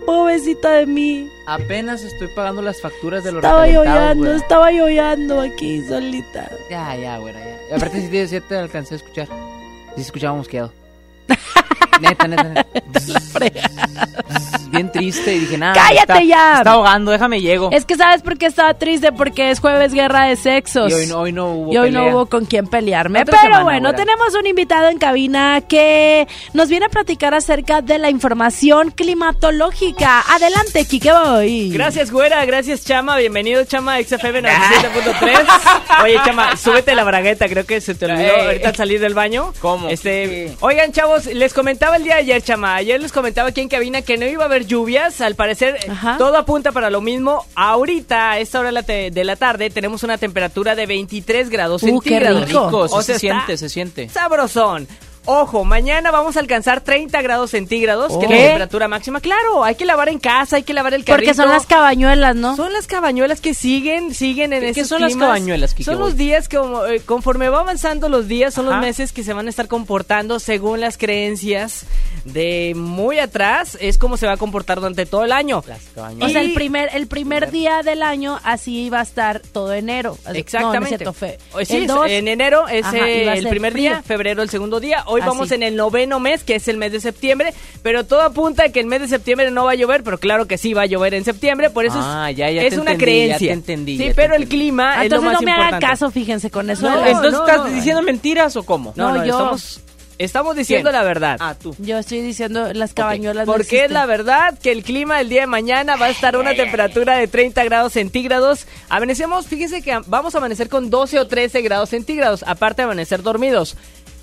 [SPEAKER 1] Pobrecita de mí.
[SPEAKER 40] Apenas estoy pagando las facturas de los
[SPEAKER 1] Estaba llorando,
[SPEAKER 40] güera.
[SPEAKER 1] estaba llorando aquí solita.
[SPEAKER 40] Ya, ya, güera, ya. Y aparte si te, te alcancé a escuchar. Sí escuchábamos quedado. neta, neta, neta. Bien triste y dije, nada.
[SPEAKER 1] ¡Cállate
[SPEAKER 40] está-
[SPEAKER 1] ya!
[SPEAKER 40] Está ahogando, déjame llego.
[SPEAKER 1] Es que sabes por qué estaba triste, porque es jueves guerra de sexos.
[SPEAKER 40] Y hoy no- hoy no hubo
[SPEAKER 1] Y hoy no hubo con quién pelearme.
[SPEAKER 40] Otra
[SPEAKER 1] Pero
[SPEAKER 40] semana,
[SPEAKER 1] bueno, tenemos un invitado en cabina que nos viene a platicar acerca de la información climatológica. Adelante, Kike Boy.
[SPEAKER 23] Gracias, güera. Gracias, Chama. Bienvenido, Chama, a XFM 97.3. Oye, Chama, súbete la bragueta. Creo que se te olvidó
[SPEAKER 40] Ey.
[SPEAKER 23] ahorita al salir del baño.
[SPEAKER 40] ¿Cómo?
[SPEAKER 23] Este, Oigan, chavos, les comentaba el día de ayer, Chama. Ayer les comentaba aquí en cabina que no iba a haber lluvias. Al parecer, todo apunta para lo mismo. Ahorita, a esta hora de la, te- de la tarde, tenemos una temperatura de 23 grados
[SPEAKER 40] Uh, qué
[SPEAKER 23] centígrados.
[SPEAKER 40] rico. Sí
[SPEAKER 23] O
[SPEAKER 40] se
[SPEAKER 23] sea,
[SPEAKER 40] siente, se siente.
[SPEAKER 23] Sabrosón. Ojo, mañana vamos a alcanzar 30 grados centígrados, que es la
[SPEAKER 1] ¿Qué?
[SPEAKER 23] temperatura máxima. Claro, hay que lavar en casa, hay que lavar el carrito.
[SPEAKER 1] Porque son las cabañuelas, ¿no?
[SPEAKER 23] Son las cabañuelas que siguen, siguen en
[SPEAKER 40] ¿Qué- qué
[SPEAKER 23] esos
[SPEAKER 40] son las cabañuelas, Kike
[SPEAKER 23] Son los días que como, eh, conforme va avanzando los días, son
[SPEAKER 40] Ajá.
[SPEAKER 23] los meses que se van a estar comportando según las creencias de muy atrás. Es como se va a comportar durante todo el año.
[SPEAKER 1] O sea, el primer, el primer día del año así va a estar todo enero. No, no es
[SPEAKER 23] Exactamente.
[SPEAKER 1] cierto, fe-
[SPEAKER 23] Hoy sí,
[SPEAKER 1] el dos-
[SPEAKER 23] en enero es
[SPEAKER 1] Ajá,
[SPEAKER 23] eh, el primer
[SPEAKER 1] frío.
[SPEAKER 23] día, febrero el segundo día. Hoy
[SPEAKER 1] Así.
[SPEAKER 23] vamos en el noveno mes, que es el mes de septiembre, pero todo apunta a que el mes de septiembre no va a llover, pero claro que sí va a llover en septiembre, por eso
[SPEAKER 40] Ah,
[SPEAKER 23] es,
[SPEAKER 40] ya, ya
[SPEAKER 23] es
[SPEAKER 40] te
[SPEAKER 23] una
[SPEAKER 40] entendí,
[SPEAKER 23] creencia.
[SPEAKER 40] ya te entendí,
[SPEAKER 23] Sí,
[SPEAKER 40] ya te
[SPEAKER 23] pero el clima
[SPEAKER 1] Ah,
[SPEAKER 23] es lo
[SPEAKER 1] entonces
[SPEAKER 23] más
[SPEAKER 1] no me hagan caso, fíjense con eso.
[SPEAKER 23] No,
[SPEAKER 40] Entonces,
[SPEAKER 23] no,
[SPEAKER 40] ¿estás
[SPEAKER 23] no,
[SPEAKER 40] diciendo mentiras o cómo?
[SPEAKER 23] No, no,
[SPEAKER 1] yo-
[SPEAKER 23] estamos, estamos diciendo
[SPEAKER 40] ¿Quién?
[SPEAKER 23] la verdad.
[SPEAKER 40] Ah, tú.
[SPEAKER 1] Yo estoy diciendo las cabañuelas. no
[SPEAKER 23] Porque es la verdad que el clima el día de mañana va a estar a una temperatura de 30 grados centígrados. Amanecemos, fíjense que vamos a amanecer con 12 o 13 grados centígrados, aparte de amanecer dormidos.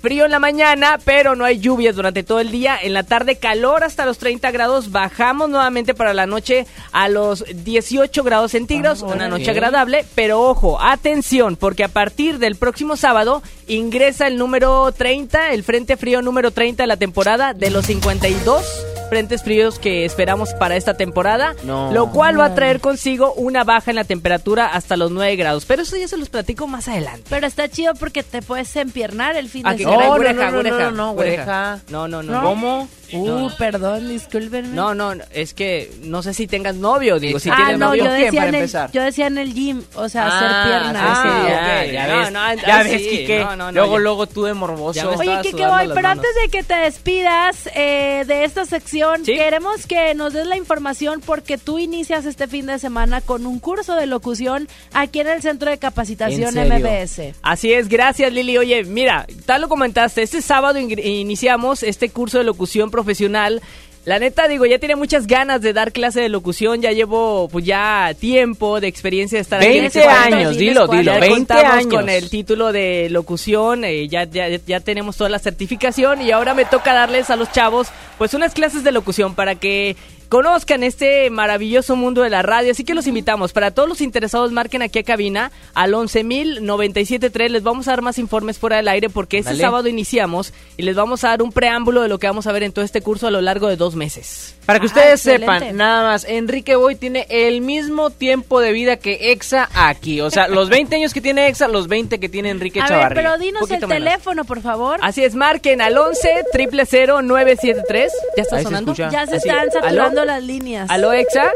[SPEAKER 23] Frío en la mañana, pero no hay lluvias durante todo el día. En la tarde calor hasta los 30 grados. Bajamos nuevamente para la noche a los 18 grados centígrados.
[SPEAKER 40] Ah,
[SPEAKER 23] una noche agradable. Pero ojo, atención, porque a partir del próximo sábado ingresa el número 30, el frente frío número 30 de la temporada de los 52 frentes fríos que esperamos para esta temporada,
[SPEAKER 40] No.
[SPEAKER 23] lo cual va a traer consigo una baja en la temperatura hasta los 9 grados. Pero eso ya se los platico más adelante.
[SPEAKER 1] Pero está chido porque te puedes empiernar el fin
[SPEAKER 23] Ah,
[SPEAKER 1] de semana.
[SPEAKER 40] no, no, no, no, no,
[SPEAKER 23] güereja. No, no, no.
[SPEAKER 1] ¿No?
[SPEAKER 40] ¿Cómo?
[SPEAKER 1] Uh, perdón, discúlpenme.
[SPEAKER 23] No, no, no, es que no sé si tengas novio, digo, si
[SPEAKER 1] ah,
[SPEAKER 23] tienes
[SPEAKER 1] no,
[SPEAKER 23] novio.
[SPEAKER 1] yo
[SPEAKER 40] ¿quién,
[SPEAKER 1] decía,
[SPEAKER 40] para
[SPEAKER 1] en el,
[SPEAKER 40] empezar?
[SPEAKER 1] yo decía en el gym, o sea,
[SPEAKER 40] Ah,
[SPEAKER 1] hacer piernas.
[SPEAKER 40] sí,
[SPEAKER 23] Ah,
[SPEAKER 40] ya,
[SPEAKER 23] ok.
[SPEAKER 40] ya
[SPEAKER 23] No,
[SPEAKER 40] ves,
[SPEAKER 23] no,
[SPEAKER 40] ya
[SPEAKER 23] ah,
[SPEAKER 40] ves,
[SPEAKER 23] sí,
[SPEAKER 40] Quique.
[SPEAKER 23] no, no, no,
[SPEAKER 40] luego,
[SPEAKER 23] ya.
[SPEAKER 40] luego tú de morboso.
[SPEAKER 23] Ya
[SPEAKER 1] Oye, Boy,
[SPEAKER 23] las
[SPEAKER 1] pero antes de que te despidas eh, de esta sección,
[SPEAKER 23] ¿Sí?
[SPEAKER 1] queremos que nos des la información porque tú inicias este fin de semana con un curso de locución aquí en el Centro de Capacitación. MBS.
[SPEAKER 23] Así es, gracias Lili. Oye, mira, tal lo comentaste, este sábado iniciamos este curso de locución profesional. La neta, digo, ya tiene muchas ganas de dar clase de locución, ya llevo pues ya tiempo de experiencia de estar aquí. en
[SPEAKER 40] 20
[SPEAKER 23] este país.
[SPEAKER 40] años, dilo, dilo,
[SPEAKER 23] ya
[SPEAKER 40] 20
[SPEAKER 23] contamos
[SPEAKER 40] años.
[SPEAKER 23] con el título de locución, eh, ya, ya, ya tenemos toda la certificación y ahora me toca darles a los chavos pues unas clases de locución para que conozcan este maravilloso mundo de la radio. Así que los invitamos. Para todos los interesados, marquen aquí a cabina al 11.097.3. Les vamos a dar más informes fuera del aire porque este
[SPEAKER 41] Dale.
[SPEAKER 23] sábado iniciamos y les vamos a dar un preámbulo de lo que vamos a ver en todo este curso a lo largo de dos meses.
[SPEAKER 41] Para que
[SPEAKER 23] Ah,
[SPEAKER 41] ustedes
[SPEAKER 23] excelente.
[SPEAKER 41] sepan, nada más, Enrique Boy tiene el mismo tiempo de vida que Exa aquí. O sea, los 20 años que tiene Exa, los 20 que tiene Enrique
[SPEAKER 1] A ver,
[SPEAKER 41] Chavarría.
[SPEAKER 1] pero dinos el
[SPEAKER 23] menos.
[SPEAKER 1] teléfono, por favor.
[SPEAKER 23] Así es, marquen al 11 000 973. ¿Ya está
[SPEAKER 41] Ahí
[SPEAKER 23] sonando?
[SPEAKER 1] Ya se
[SPEAKER 23] Así.
[SPEAKER 1] están saturando Las líneas.
[SPEAKER 23] ¿Aló, Exa?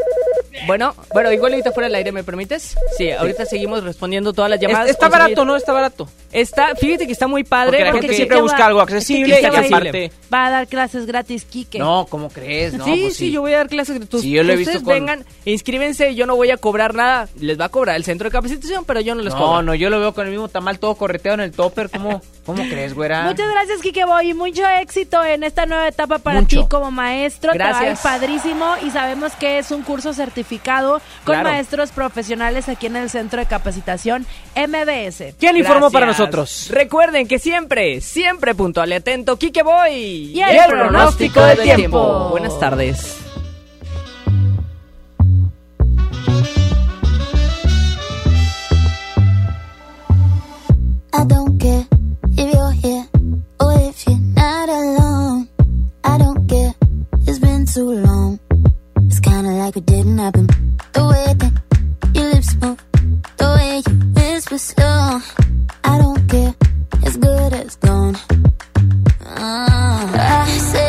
[SPEAKER 23] Bueno, bueno, igual ahorita fuera del aire, ¿me permites? Sí, ahorita seguimos respondiendo todas las llamadas.
[SPEAKER 41] Es- está
[SPEAKER 23] 11,000.
[SPEAKER 41] barato, ¿no? Está barato.
[SPEAKER 23] Está, fíjate que está muy padre.
[SPEAKER 41] Porque la
[SPEAKER 23] porque
[SPEAKER 41] gente siempre busca algo
[SPEAKER 23] es que
[SPEAKER 41] accesible
[SPEAKER 23] Quique
[SPEAKER 41] y
[SPEAKER 23] va a ir-
[SPEAKER 41] aparte...
[SPEAKER 1] Va a dar clases gratis, Quique.
[SPEAKER 41] No, ¿cómo crees? No,
[SPEAKER 23] sí,
[SPEAKER 41] pues
[SPEAKER 23] sí, yo voy a dar clases gratuitas.
[SPEAKER 41] Sí, yo lo he
[SPEAKER 23] Ustedes
[SPEAKER 41] visto con-
[SPEAKER 23] vengan, inscríbense, yo no voy a cobrar nada. Les va a cobrar el centro de capacitación, pero yo no les
[SPEAKER 41] No,
[SPEAKER 23] cobro.
[SPEAKER 41] no, yo lo veo con el mismo tamal todo correteado en el topper. ¿Cómo, cómo crees, güera?
[SPEAKER 1] Muchas gracias, Kike Boy, y mucho éxito en esta nueva etapa para
[SPEAKER 41] Mucho.
[SPEAKER 1] ti como maestro. Te va a ir
[SPEAKER 23] Gracias.
[SPEAKER 1] padrísimo y sabemos que es un curso certificado con
[SPEAKER 23] Claro.
[SPEAKER 1] maestros profesionales aquí en el Centro de Capacitación MBS.
[SPEAKER 41] ¿Quién informó para nosotros?
[SPEAKER 23] Recuerden que siempre, siempre puntual y atento, Kike Boy.
[SPEAKER 1] Y el pronóstico del tiempo.
[SPEAKER 23] Buenas tardes.
[SPEAKER 42] I don't care if you're here or if you're not alone. Too long. It's kinda like it didn't happen. The way that your lips move, the way you whisper slow. I don't care, it's good as gone. Ah, I said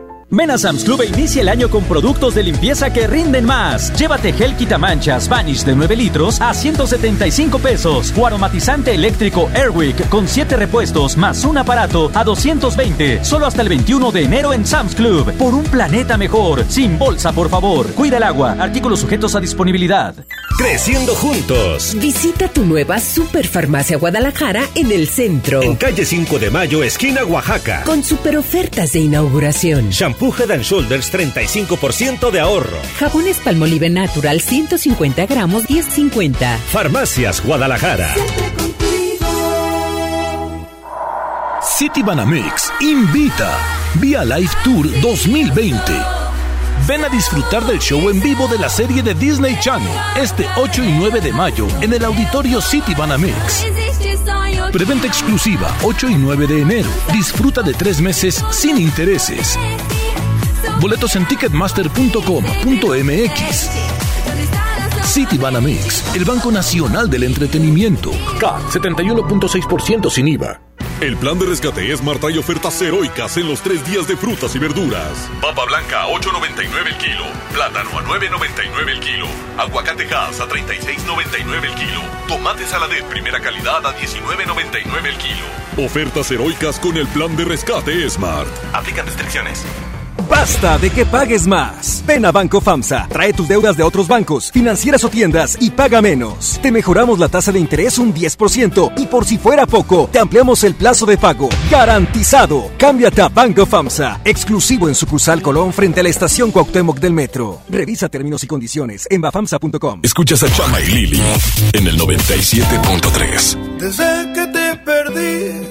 [SPEAKER 10] Ven Sam's Club e inicia el año con productos de limpieza que rinden más. Llévate gel quitamanchas Vanish de 9 litros a 175 pesos o aromatizante eléctrico Airwick con 7 repuestos más un aparato a 220. Solo hasta el 21 de enero en Sam's Club. Por un planeta mejor. Sin bolsa, por favor. Cuida el agua. Artículos sujetos a disponibilidad.
[SPEAKER 4] Creciendo juntos.
[SPEAKER 5] Visita tu nueva Superfarmacia Guadalajara en el centro.
[SPEAKER 4] En calle 5 de Mayo, esquina Oaxaca.
[SPEAKER 5] Con super ofertas de inauguración.
[SPEAKER 4] Shampoo Head and Shoulders 35% de ahorro.
[SPEAKER 5] Jabones Palmolive Natural 150 gramos 10.50.
[SPEAKER 4] Farmacias Guadalajara.
[SPEAKER 43] City Banamex invita Vía Live Tour 2020. Ven a disfrutar del show en vivo de la serie de Disney Channel este 8 y 9 de mayo en el auditorio City Banamex. Preventa exclusiva 8 y 9 de enero. Disfruta de tres meses sin intereses. Boletos en ticketmaster.com.mx. City Banamex, el Banco Nacional del Entretenimiento. CAT 71.6% sin IVA.
[SPEAKER 44] El plan de rescate Smart trae ofertas heroicas en los tres días de frutas y verduras. Papa blanca a 8.99 el kilo. Plátano a 9.99 el kilo. Aguacate a 36.99 el kilo. Tomate saladet primera calidad a 19.99 el kilo. Ofertas heroicas con el plan de rescate Smart. Aplican restricciones.
[SPEAKER 45] Basta de que pagues más. Ven a Banco FAMSA, trae tus deudas de otros bancos, financieras o tiendas y paga menos. Te mejoramos la tasa de interés un 10% y por si fuera poco, te ampliamos el plazo de pago. Garantizado. Cámbiate a Banco FAMSA, exclusivo en sucursal Colón frente a la estación Cuauhtémoc del Metro. Revisa términos y condiciones en bafamsa.com.
[SPEAKER 46] Escuchas a Chama y Lili en el 97.3.
[SPEAKER 9] Desde que te perdí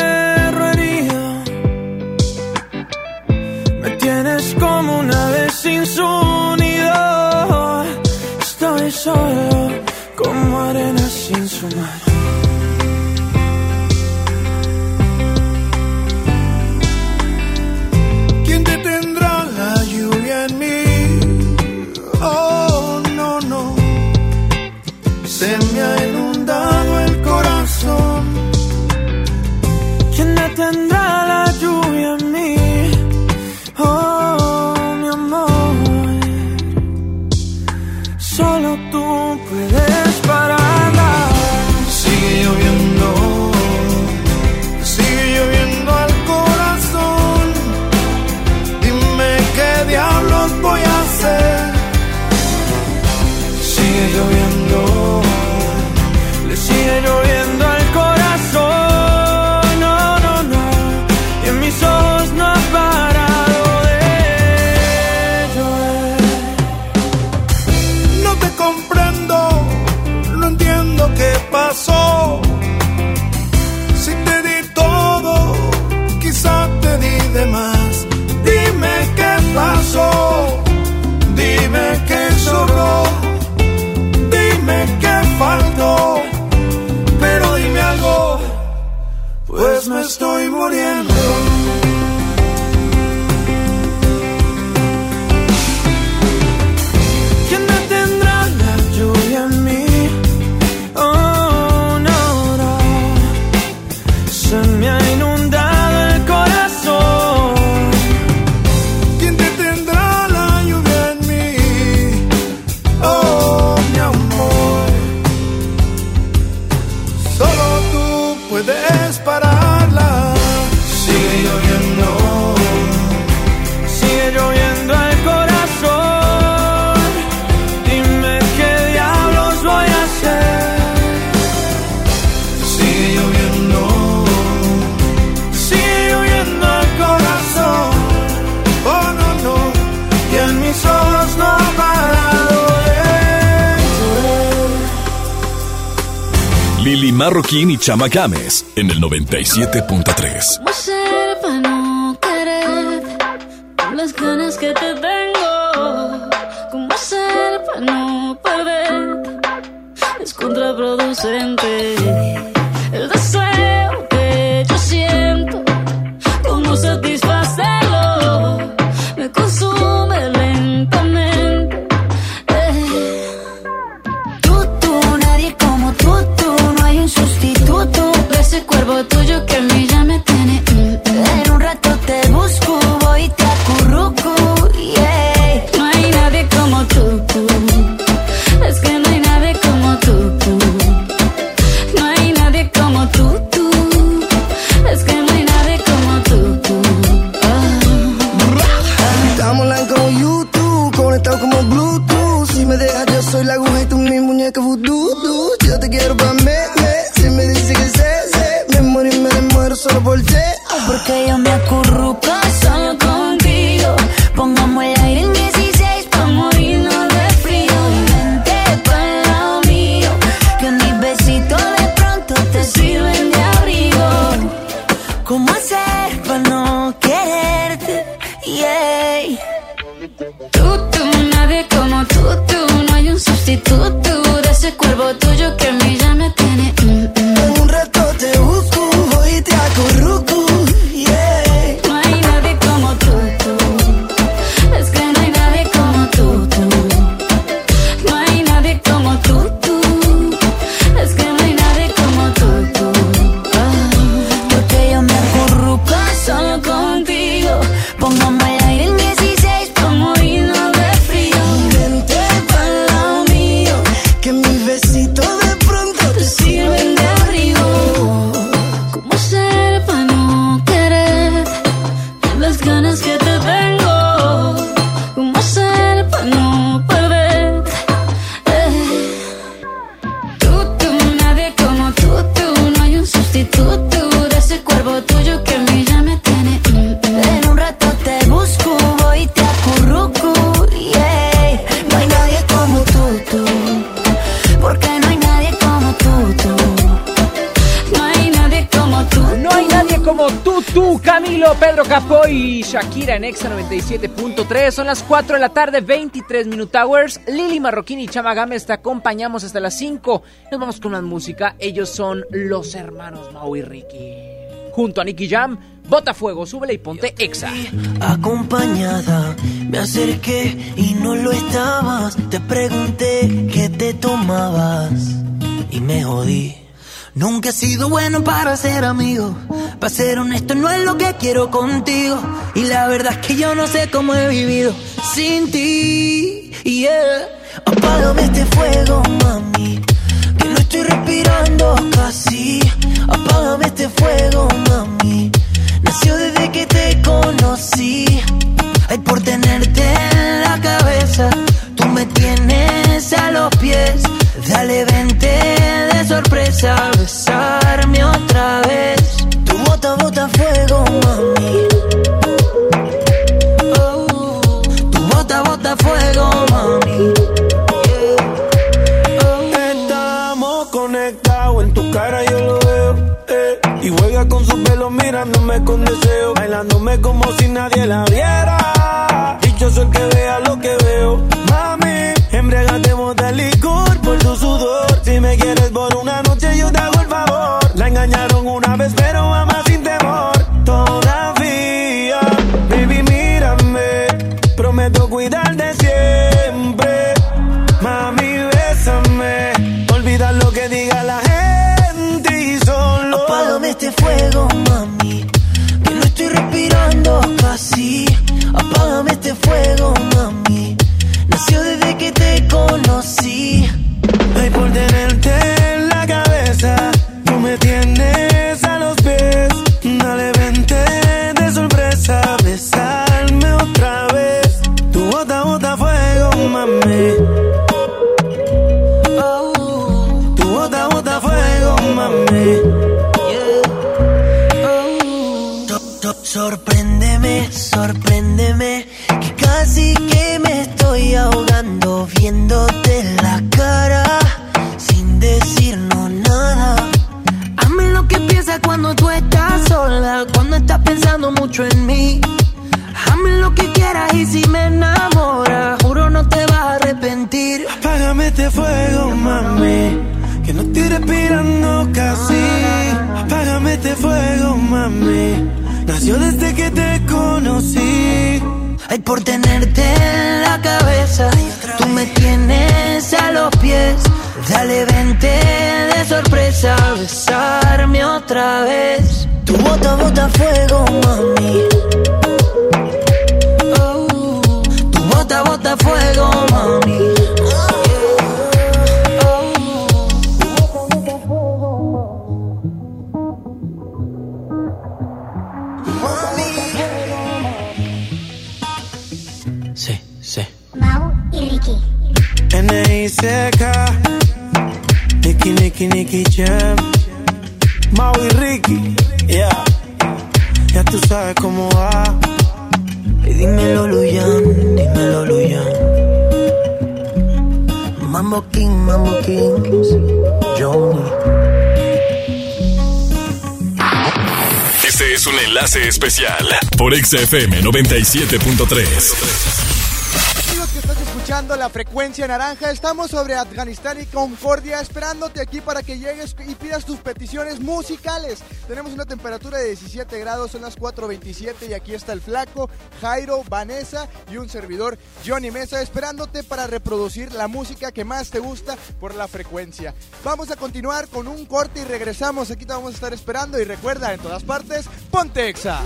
[SPEAKER 9] tienes como una vez sin su nido. Estoy solo como arena sin su mar. Pues me estoy muriendo.
[SPEAKER 2] Marroquín y Chama Games en el 97.3.
[SPEAKER 47] las
[SPEAKER 41] 4 de la tarde, 23 Minute Hours. Lili Marroquín y Chama Gámez te acompañamos hasta las 5. Nos vamos con más música. Ellos son los hermanos Mau y Ricky. Junto a Nicky Jam, Botafuego, súbele y ponte exa.
[SPEAKER 27] Acompañada, me acerqué y no lo estabas. Te pregunté qué te tomabas y me jodí. Nunca he sido bueno para ser amigo. Para ser honesto, no es lo que quiero contigo. Y la verdad es que yo no sé cómo he vivido sin ti. Yeah. Apágame este fuego, mami. Que no estoy respirando casi. Apágame este fuego, mami
[SPEAKER 10] XFM 97.3.
[SPEAKER 48] Amigos que estás escuchando la frecuencia naranja, estamos sobre Afganistán y Concordia esperándote aquí para que llegues y pidas tus peticiones musicales. Tenemos una temperatura de 17 grados, son las 4.27 y aquí está el flaco, Jairo, Vanessa y un servidor, Johnny Mesa, esperándote para reproducir la música que más te gusta por la frecuencia. Vamos a continuar con un corte y regresamos, aquí te vamos a estar esperando y recuerda, en todas partes, ponte Exa.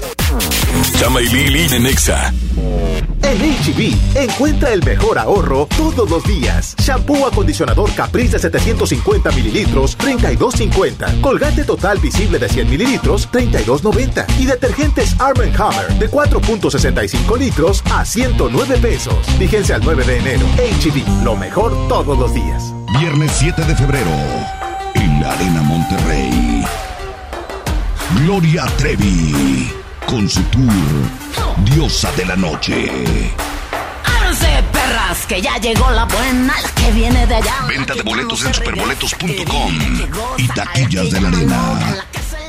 [SPEAKER 10] Chama y Lili en Exa.
[SPEAKER 29] En HB, encuentra el mejor ahorro todos los días. Shampoo acondicionador Caprice de 750 mililitros, 32.50. Colgate total visible de 100 mililitros, 32.90. Y detergentes Arm Hammer de 4.65 litros a 109 pesos. Fíjense al 9 de enero. HB, lo mejor todos los días.
[SPEAKER 26] Viernes 7 de febrero, en la Arena Monterrey. Gloria Trevi, con su tour Diosa de la Noche.
[SPEAKER 49] Ábranse, perras, que ya llegó la buena, la que viene de allá.
[SPEAKER 26] Venta de boletos en superboletos.com y taquillas de la arena.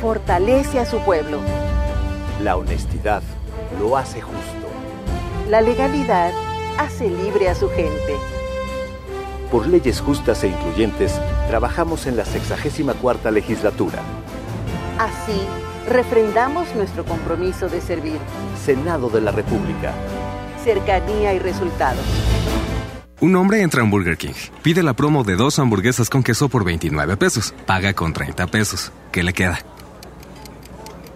[SPEAKER 12] fortalece a su pueblo.
[SPEAKER 14] La honestidad lo hace justo.
[SPEAKER 12] La legalidad hace libre a su gente.
[SPEAKER 14] Por leyes justas e incluyentes, trabajamos en la 64 legislatura.
[SPEAKER 12] Así, refrendamos nuestro compromiso de servir.
[SPEAKER 14] Senado de la República.
[SPEAKER 12] Cercanía y resultados.
[SPEAKER 50] Un hombre entra a Burger King, pide la promo de dos hamburguesas con queso por 29 pesos, paga con 30 pesos. ¿Qué le queda?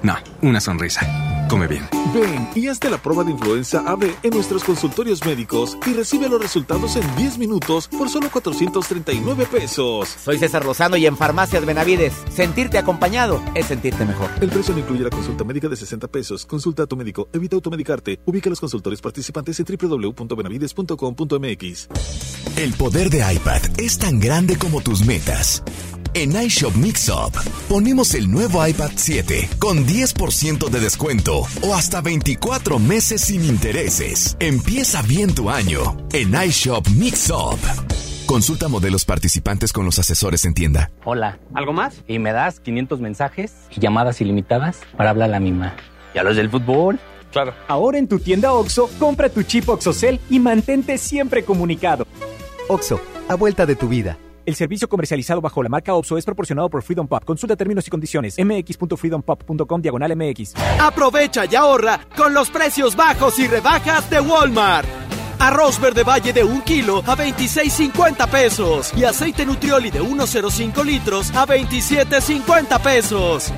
[SPEAKER 50] No, una sonrisa. Come bien.
[SPEAKER 51] Ven y hazte la prueba de influenza AB en nuestros consultorios médicos y recibe los resultados en 10 minutos por solo 439 pesos.
[SPEAKER 52] Soy César Lozano y en Farmacias Benavides, sentirte acompañado es sentirte mejor.
[SPEAKER 51] El precio no incluye la consulta médica de 60 pesos. Consulta a tu médico, evita automedicarte. Ubica los consultorios participantes en www.benavides.com.mx.
[SPEAKER 15] El poder de iPad es tan grande como tus metas. En iShop Mixup ponemos el nuevo iPad 7 con 10% de descuento o hasta 24 meses sin intereses. Empieza bien tu año en iShop Mixup. Consulta modelos participantes con los asesores en tienda.
[SPEAKER 53] Hola. ¿Algo más? Y me das 500 mensajes y llamadas ilimitadas para hablar a la misma. ¿Y a los del fútbol?
[SPEAKER 7] Claro. Ahora en tu tienda OXO, compra tu chip OXOCEL y mantente siempre comunicado.
[SPEAKER 14] OXO, a vuelta de tu vida.
[SPEAKER 7] El servicio comercializado bajo la marca OPSO es proporcionado por Freedom Pop. Consulta términos y condiciones. mx.freedompop.com diagonal mx.
[SPEAKER 54] Aprovecha y ahorra con los precios bajos y rebajas de Walmart. Arroz verde valle de 1 kilo a 26.50 pesos. Y aceite nutrioli de 1.05 litros a 27.50 pesos.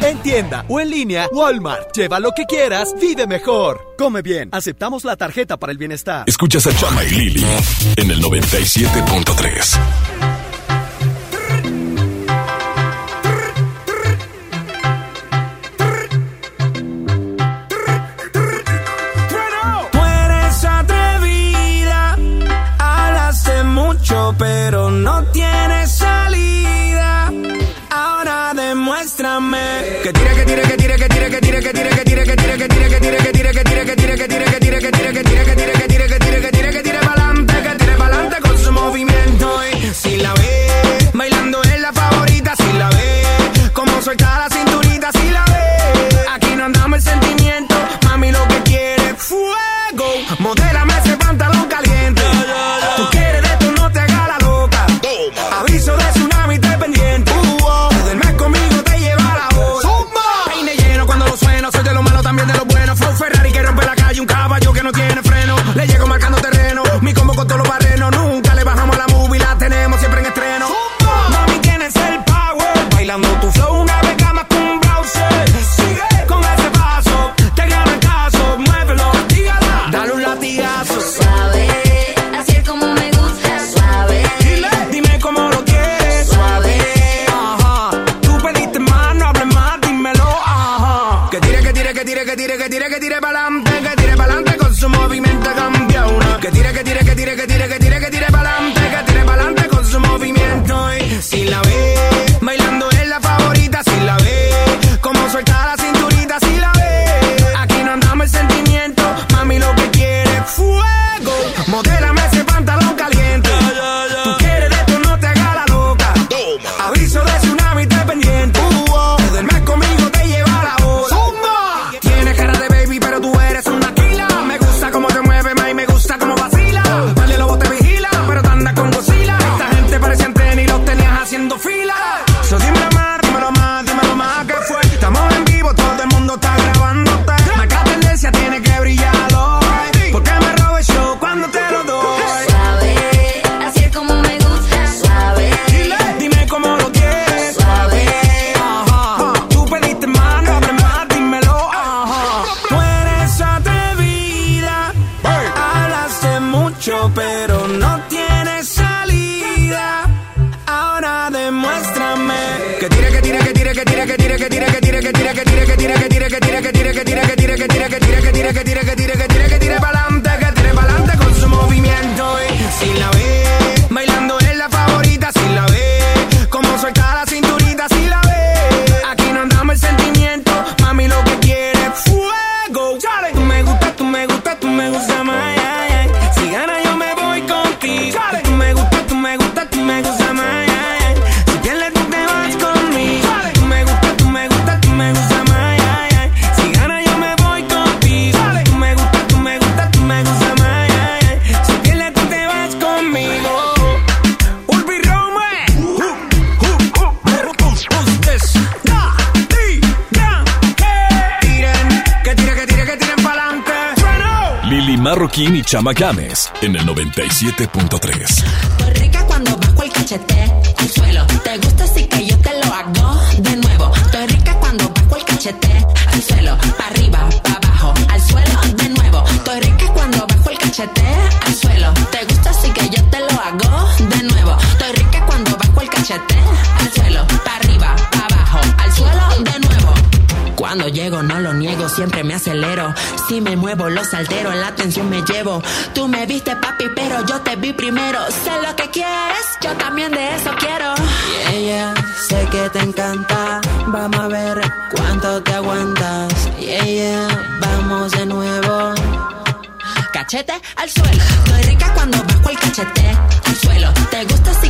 [SPEAKER 54] En tienda o en línea, Walmart. Lleva lo que quieras, vive mejor. Come bien. Aceptamos la tarjeta para el bienestar.
[SPEAKER 10] Escuchas a Chama y Lili en el 97.3.
[SPEAKER 33] Modela Gama en el 97. Si me
[SPEAKER 55] muevo, los altero, la atención me llevo. Tú me viste, papi, pero yo te vi primero. Sé lo que quieres, yo también de eso quiero.
[SPEAKER 56] Yeah, yeah, sé que te encanta. Vamos a ver cuánto te aguantas. Yeah, yeah, vamos de nuevo.
[SPEAKER 55] Cachete al suelo. Estoy rica cuando bajo el cachete al suelo. Te gusta si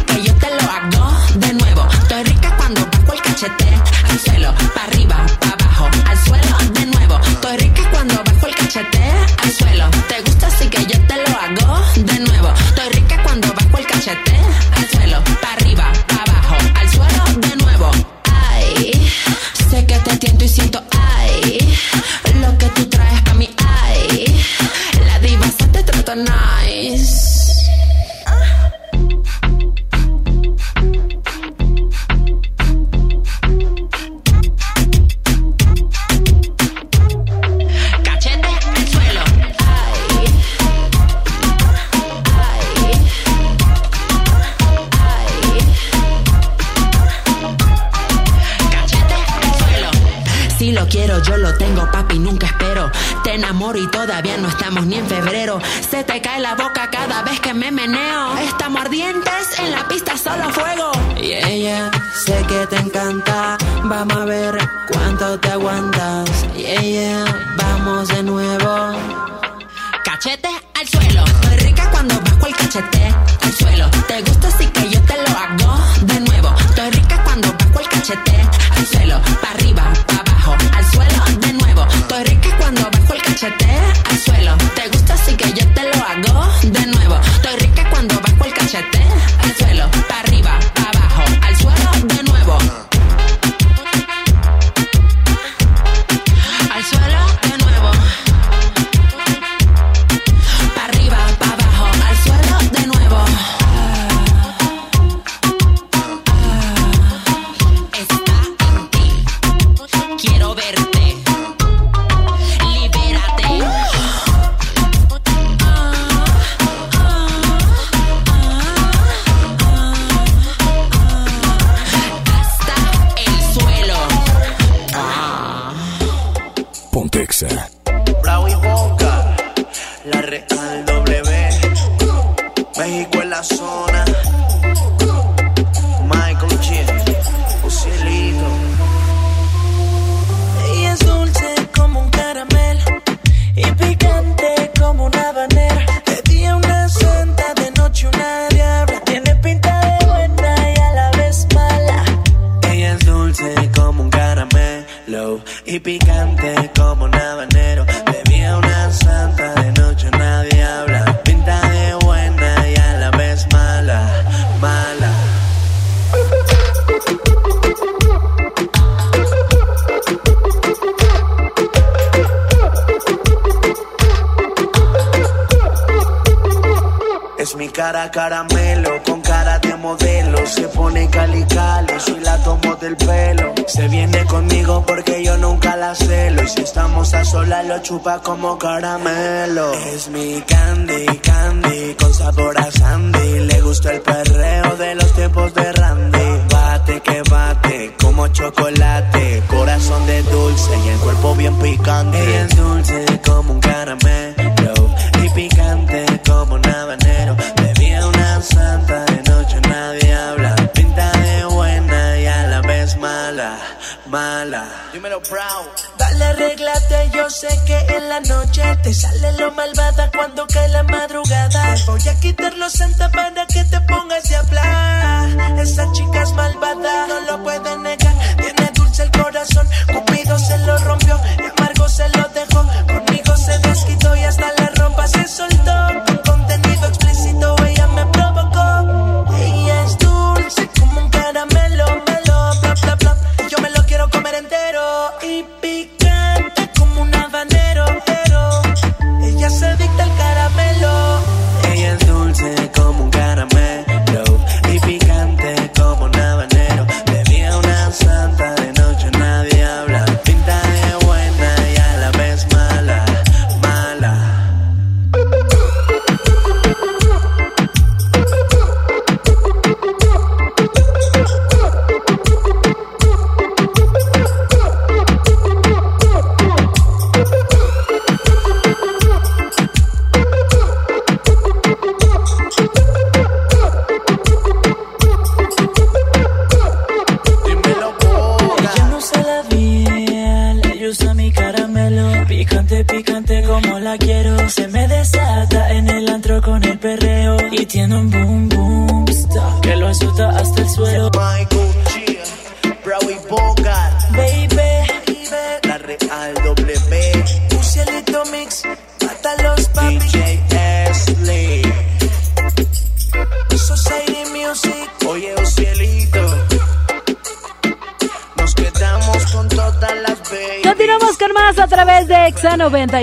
[SPEAKER 55] me.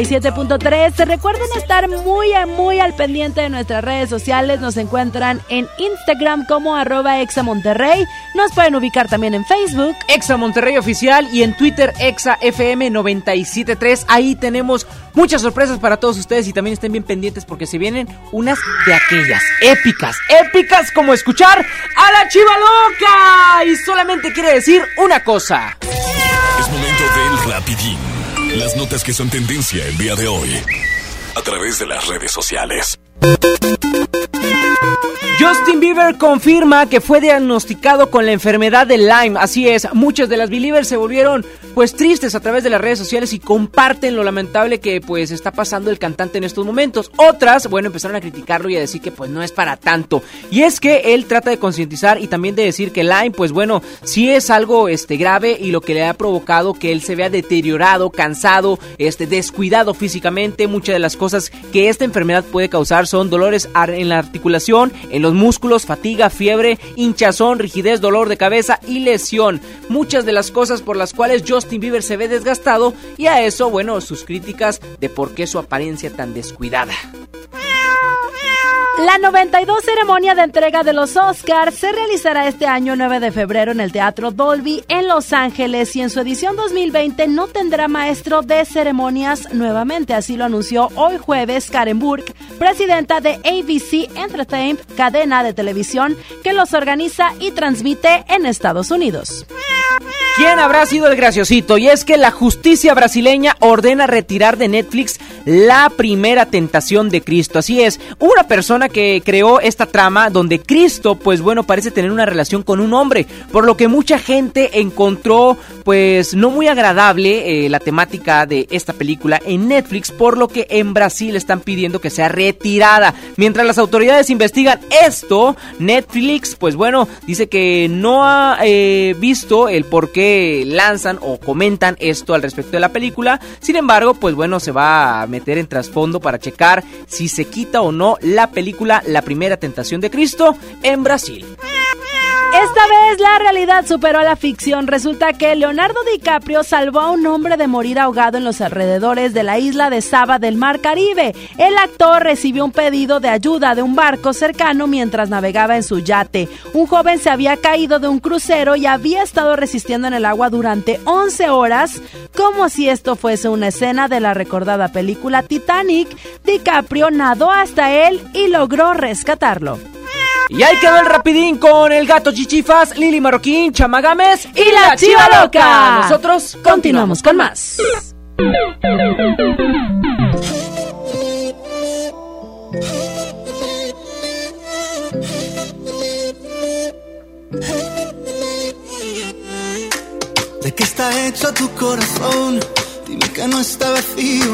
[SPEAKER 1] 97.3. Recuerden estar muy, muy al pendiente de nuestras redes sociales. Nos encuentran en Instagram como arroba Exa Monterrey. Nos pueden ubicar también en Facebook.
[SPEAKER 41] Exa Monterrey Oficial y en Twitter Exa FM 973. Ahí tenemos muchas sorpresas para todos ustedes y también estén bien pendientes porque se vienen unas de aquellas épicas, épicas como escuchar a la chiva loca. Y solamente quiere decir una cosa.
[SPEAKER 10] Es momento del rapidín. Las notas que son tendencia el día de hoy. A través de las redes sociales.
[SPEAKER 41] Justin Bieber confirma que fue diagnosticado con la enfermedad de Lyme. Así es, muchas de las believers se volvieron pues tristes a través de las redes sociales y comparten lo lamentable que pues está pasando el cantante en estos momentos. Otras, bueno, empezaron a criticarlo y a decir que pues no es para tanto. Y es que él trata de concientizar y también de decir que Lyme pues bueno, sí es algo este grave y lo que le ha provocado que él se vea deteriorado, cansado, este descuidado físicamente. Muchas de las cosas que esta enfermedad puede causar son dolores en la articulación, en los músculos, fatiga, fiebre, hinchazón, rigidez, dolor de cabeza y lesión. Muchas de las cosas por las cuales Justin Bieber se ve desgastado y a eso, bueno, sus críticas de por qué su apariencia tan descuidada.
[SPEAKER 1] La 92 ceremonia de entrega de los Oscars se realizará este año 9 de febrero en el Teatro Dolby en Los Ángeles y en su edición 2020 no tendrá maestro de ceremonias nuevamente, así lo anunció hoy jueves Karen Burke, presidenta de ABC Entertainment, cadena de televisión que los organiza y transmite en Estados Unidos.
[SPEAKER 41] ¿Quién habrá sido el graciosito? Y es que la justicia brasileña ordena retirar de Netflix la primera tentación de Cristo. Así es, una persona que creó esta trama donde Cristo, pues bueno, parece tener una relación con un hombre, por lo que mucha gente encontró, pues no muy agradable eh, la temática de esta película en Netflix, por lo que en Brasil están pidiendo que sea retirada. Mientras las autoridades investigan esto, Netflix, pues bueno, dice que no ha eh, visto el por qué lanzan o comentan esto al respecto de la película. Sin embargo, pues bueno, se va a meter en trasfondo para checar si se quita o no la película La primera tentación de Cristo en Brasil.
[SPEAKER 1] Esta vez la realidad superó a la ficción. Resulta que Leonardo DiCaprio salvó a un hombre de morir ahogado en los alrededores de la isla de Saba del Mar Caribe. El actor recibió un pedido de ayuda de un barco cercano mientras navegaba en su yate. Un joven se había caído de un crucero y había estado resistiendo en el agua durante 11 horas, como si esto fuese una escena de la recordada película Titanic. DiCaprio nadó hasta él y logró rescatarlo.
[SPEAKER 41] Y ahí quedó el rapidín con el gato Chichifas, Lili Marroquín, Chamagames
[SPEAKER 1] y la Chiva Loca.
[SPEAKER 41] Nosotros
[SPEAKER 1] continuamos con más.
[SPEAKER 32] ¿De qué está hecho tu corazón? Dime que no está vacío.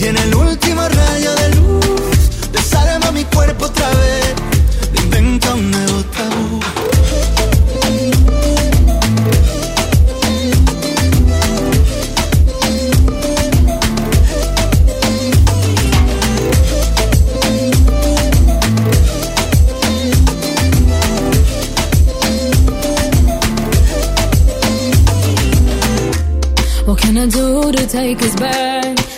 [SPEAKER 32] y en el último rayo de luz desarma mi cuerpo otra vez. Inventa un nuevo tabú.
[SPEAKER 2] What can I do to take us back?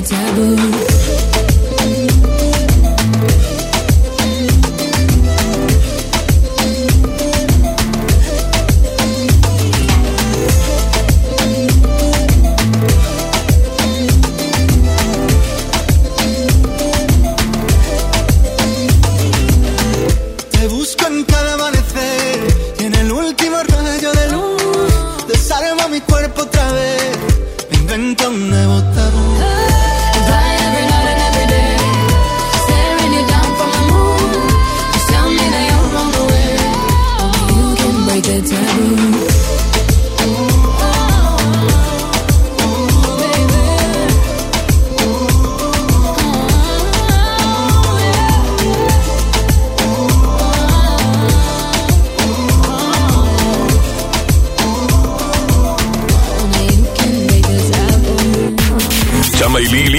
[SPEAKER 2] Taboo.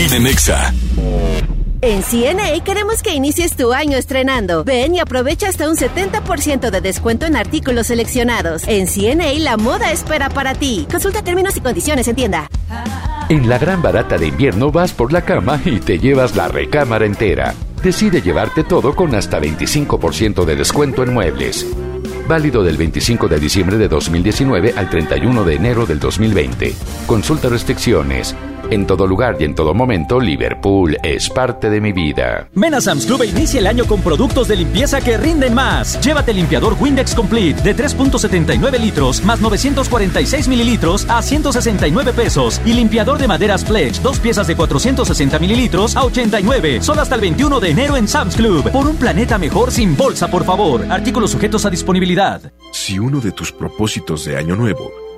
[SPEAKER 32] De
[SPEAKER 10] Nexa.
[SPEAKER 57] En CNA queremos que inicies tu año estrenando. Ven y aprovecha hasta un 70% de descuento en artículos seleccionados. En CNA la moda espera para ti. Consulta términos y condiciones en tienda.
[SPEAKER 13] En la gran barata de invierno vas por la cama y te llevas la recámara entera. Decide llevarte todo con hasta 25% de descuento en muebles. Válido del 25 de diciembre de 2019 al 31 de enero del 2020. Consulta restricciones.
[SPEAKER 58] En todo lugar y en todo momento, Liverpool es parte de mi vida.
[SPEAKER 59] Ven a Sam's Club e inicia el año con productos de limpieza que rinden más. Llévate limpiador Windex Complete de 3.79 litros más 946 mililitros a 169 pesos. Y limpiador de maderas Pledge, dos piezas de 460 mililitros a 89. Solo hasta el 21 de enero en Sam's Club. Por un planeta mejor sin bolsa, por favor. Artículos sujetos a disponibilidad.
[SPEAKER 14] Si uno de tus propósitos de año nuevo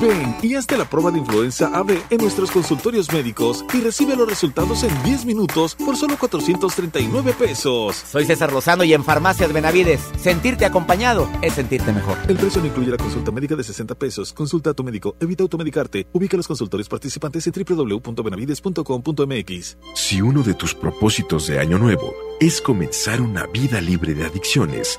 [SPEAKER 60] Ven y hazte la prueba de influenza AB en nuestros consultorios médicos y recibe los resultados en 10 minutos por solo 439 pesos.
[SPEAKER 61] Soy César Lozano y en Farmacias Benavides, sentirte acompañado es sentirte mejor.
[SPEAKER 60] El precio no incluye la consulta médica de 60 pesos. Consulta a tu médico, evita automedicarte. Ubica los consultorios participantes en www.benavides.com.mx.
[SPEAKER 14] Si uno de tus propósitos de año nuevo es comenzar una vida libre de adicciones,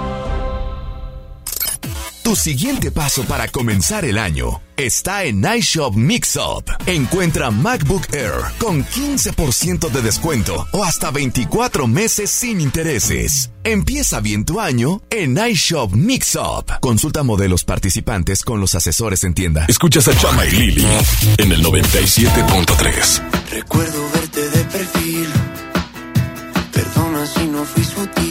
[SPEAKER 15] Tu siguiente paso para comenzar el año está en iShop Mix Up. Encuentra MacBook Air con 15% de descuento o hasta 24 meses sin intereses. Empieza bien tu año en iShop Mix Up. Consulta modelos participantes con los asesores en tienda.
[SPEAKER 10] Escuchas a Chama y Lili en el 97.3.
[SPEAKER 62] Recuerdo verte de perfil. Perdona si no fui sutil.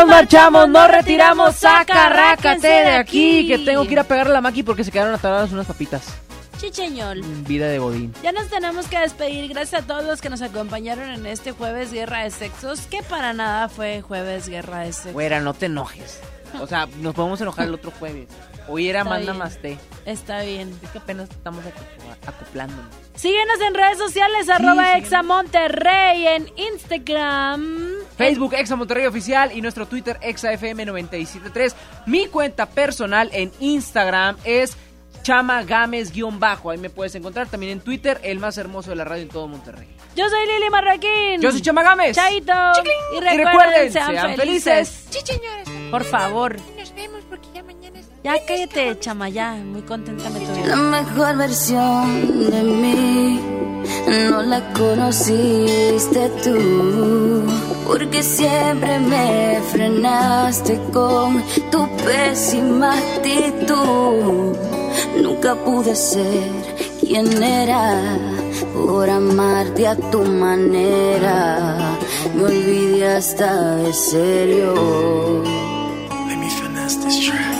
[SPEAKER 62] nos
[SPEAKER 41] marchamos, nos retiramos, sacarrácate de aquí, que tengo que ir a pegarle a la maqui porque se quedaron atoradas unas papitas.
[SPEAKER 1] Chicheñol.
[SPEAKER 41] Vida de Godín.
[SPEAKER 1] Ya nos tenemos que despedir. Gracias a todos los que nos acompañaron en este jueves Guerra de Sexos, que para nada fue jueves Guerra de Sexos.
[SPEAKER 41] Güera, no te enojes. O sea, nos podemos enojar el otro jueves. Hoy era
[SPEAKER 1] Está
[SPEAKER 41] manda
[SPEAKER 1] bien.
[SPEAKER 41] más té.
[SPEAKER 1] Está bien.
[SPEAKER 41] Es que apenas estamos acoplándonos.
[SPEAKER 1] Síguenos en redes sociales, arroba Exa Monterrey, en Instagram.
[SPEAKER 41] Facebook Exa Monterrey Oficial y nuestro Twitter ExaFM973. Mi cuenta personal en Instagram es chamagames-bajo. Ahí me puedes encontrar también en Twitter, el más hermoso de la radio en todo Monterrey.
[SPEAKER 1] Yo soy Lili Marroquín.
[SPEAKER 41] Yo soy Chamagames.
[SPEAKER 1] Chaito. Y
[SPEAKER 41] Y
[SPEAKER 1] recuerden,
[SPEAKER 41] recuerden,
[SPEAKER 1] sean,
[SPEAKER 41] sean
[SPEAKER 1] felices.
[SPEAKER 41] felices.
[SPEAKER 1] Por favor.
[SPEAKER 63] Nos vemos porque ya
[SPEAKER 1] cállate, chama, ya. Muy contenta me tuve.
[SPEAKER 64] La mejor versión de mí no la conociste tú, porque siempre me frenaste con tu pésima actitud. Nunca pude ser quien era por amarte a tu manera. Me olvidé hasta de serio.
[SPEAKER 2] Let me this track.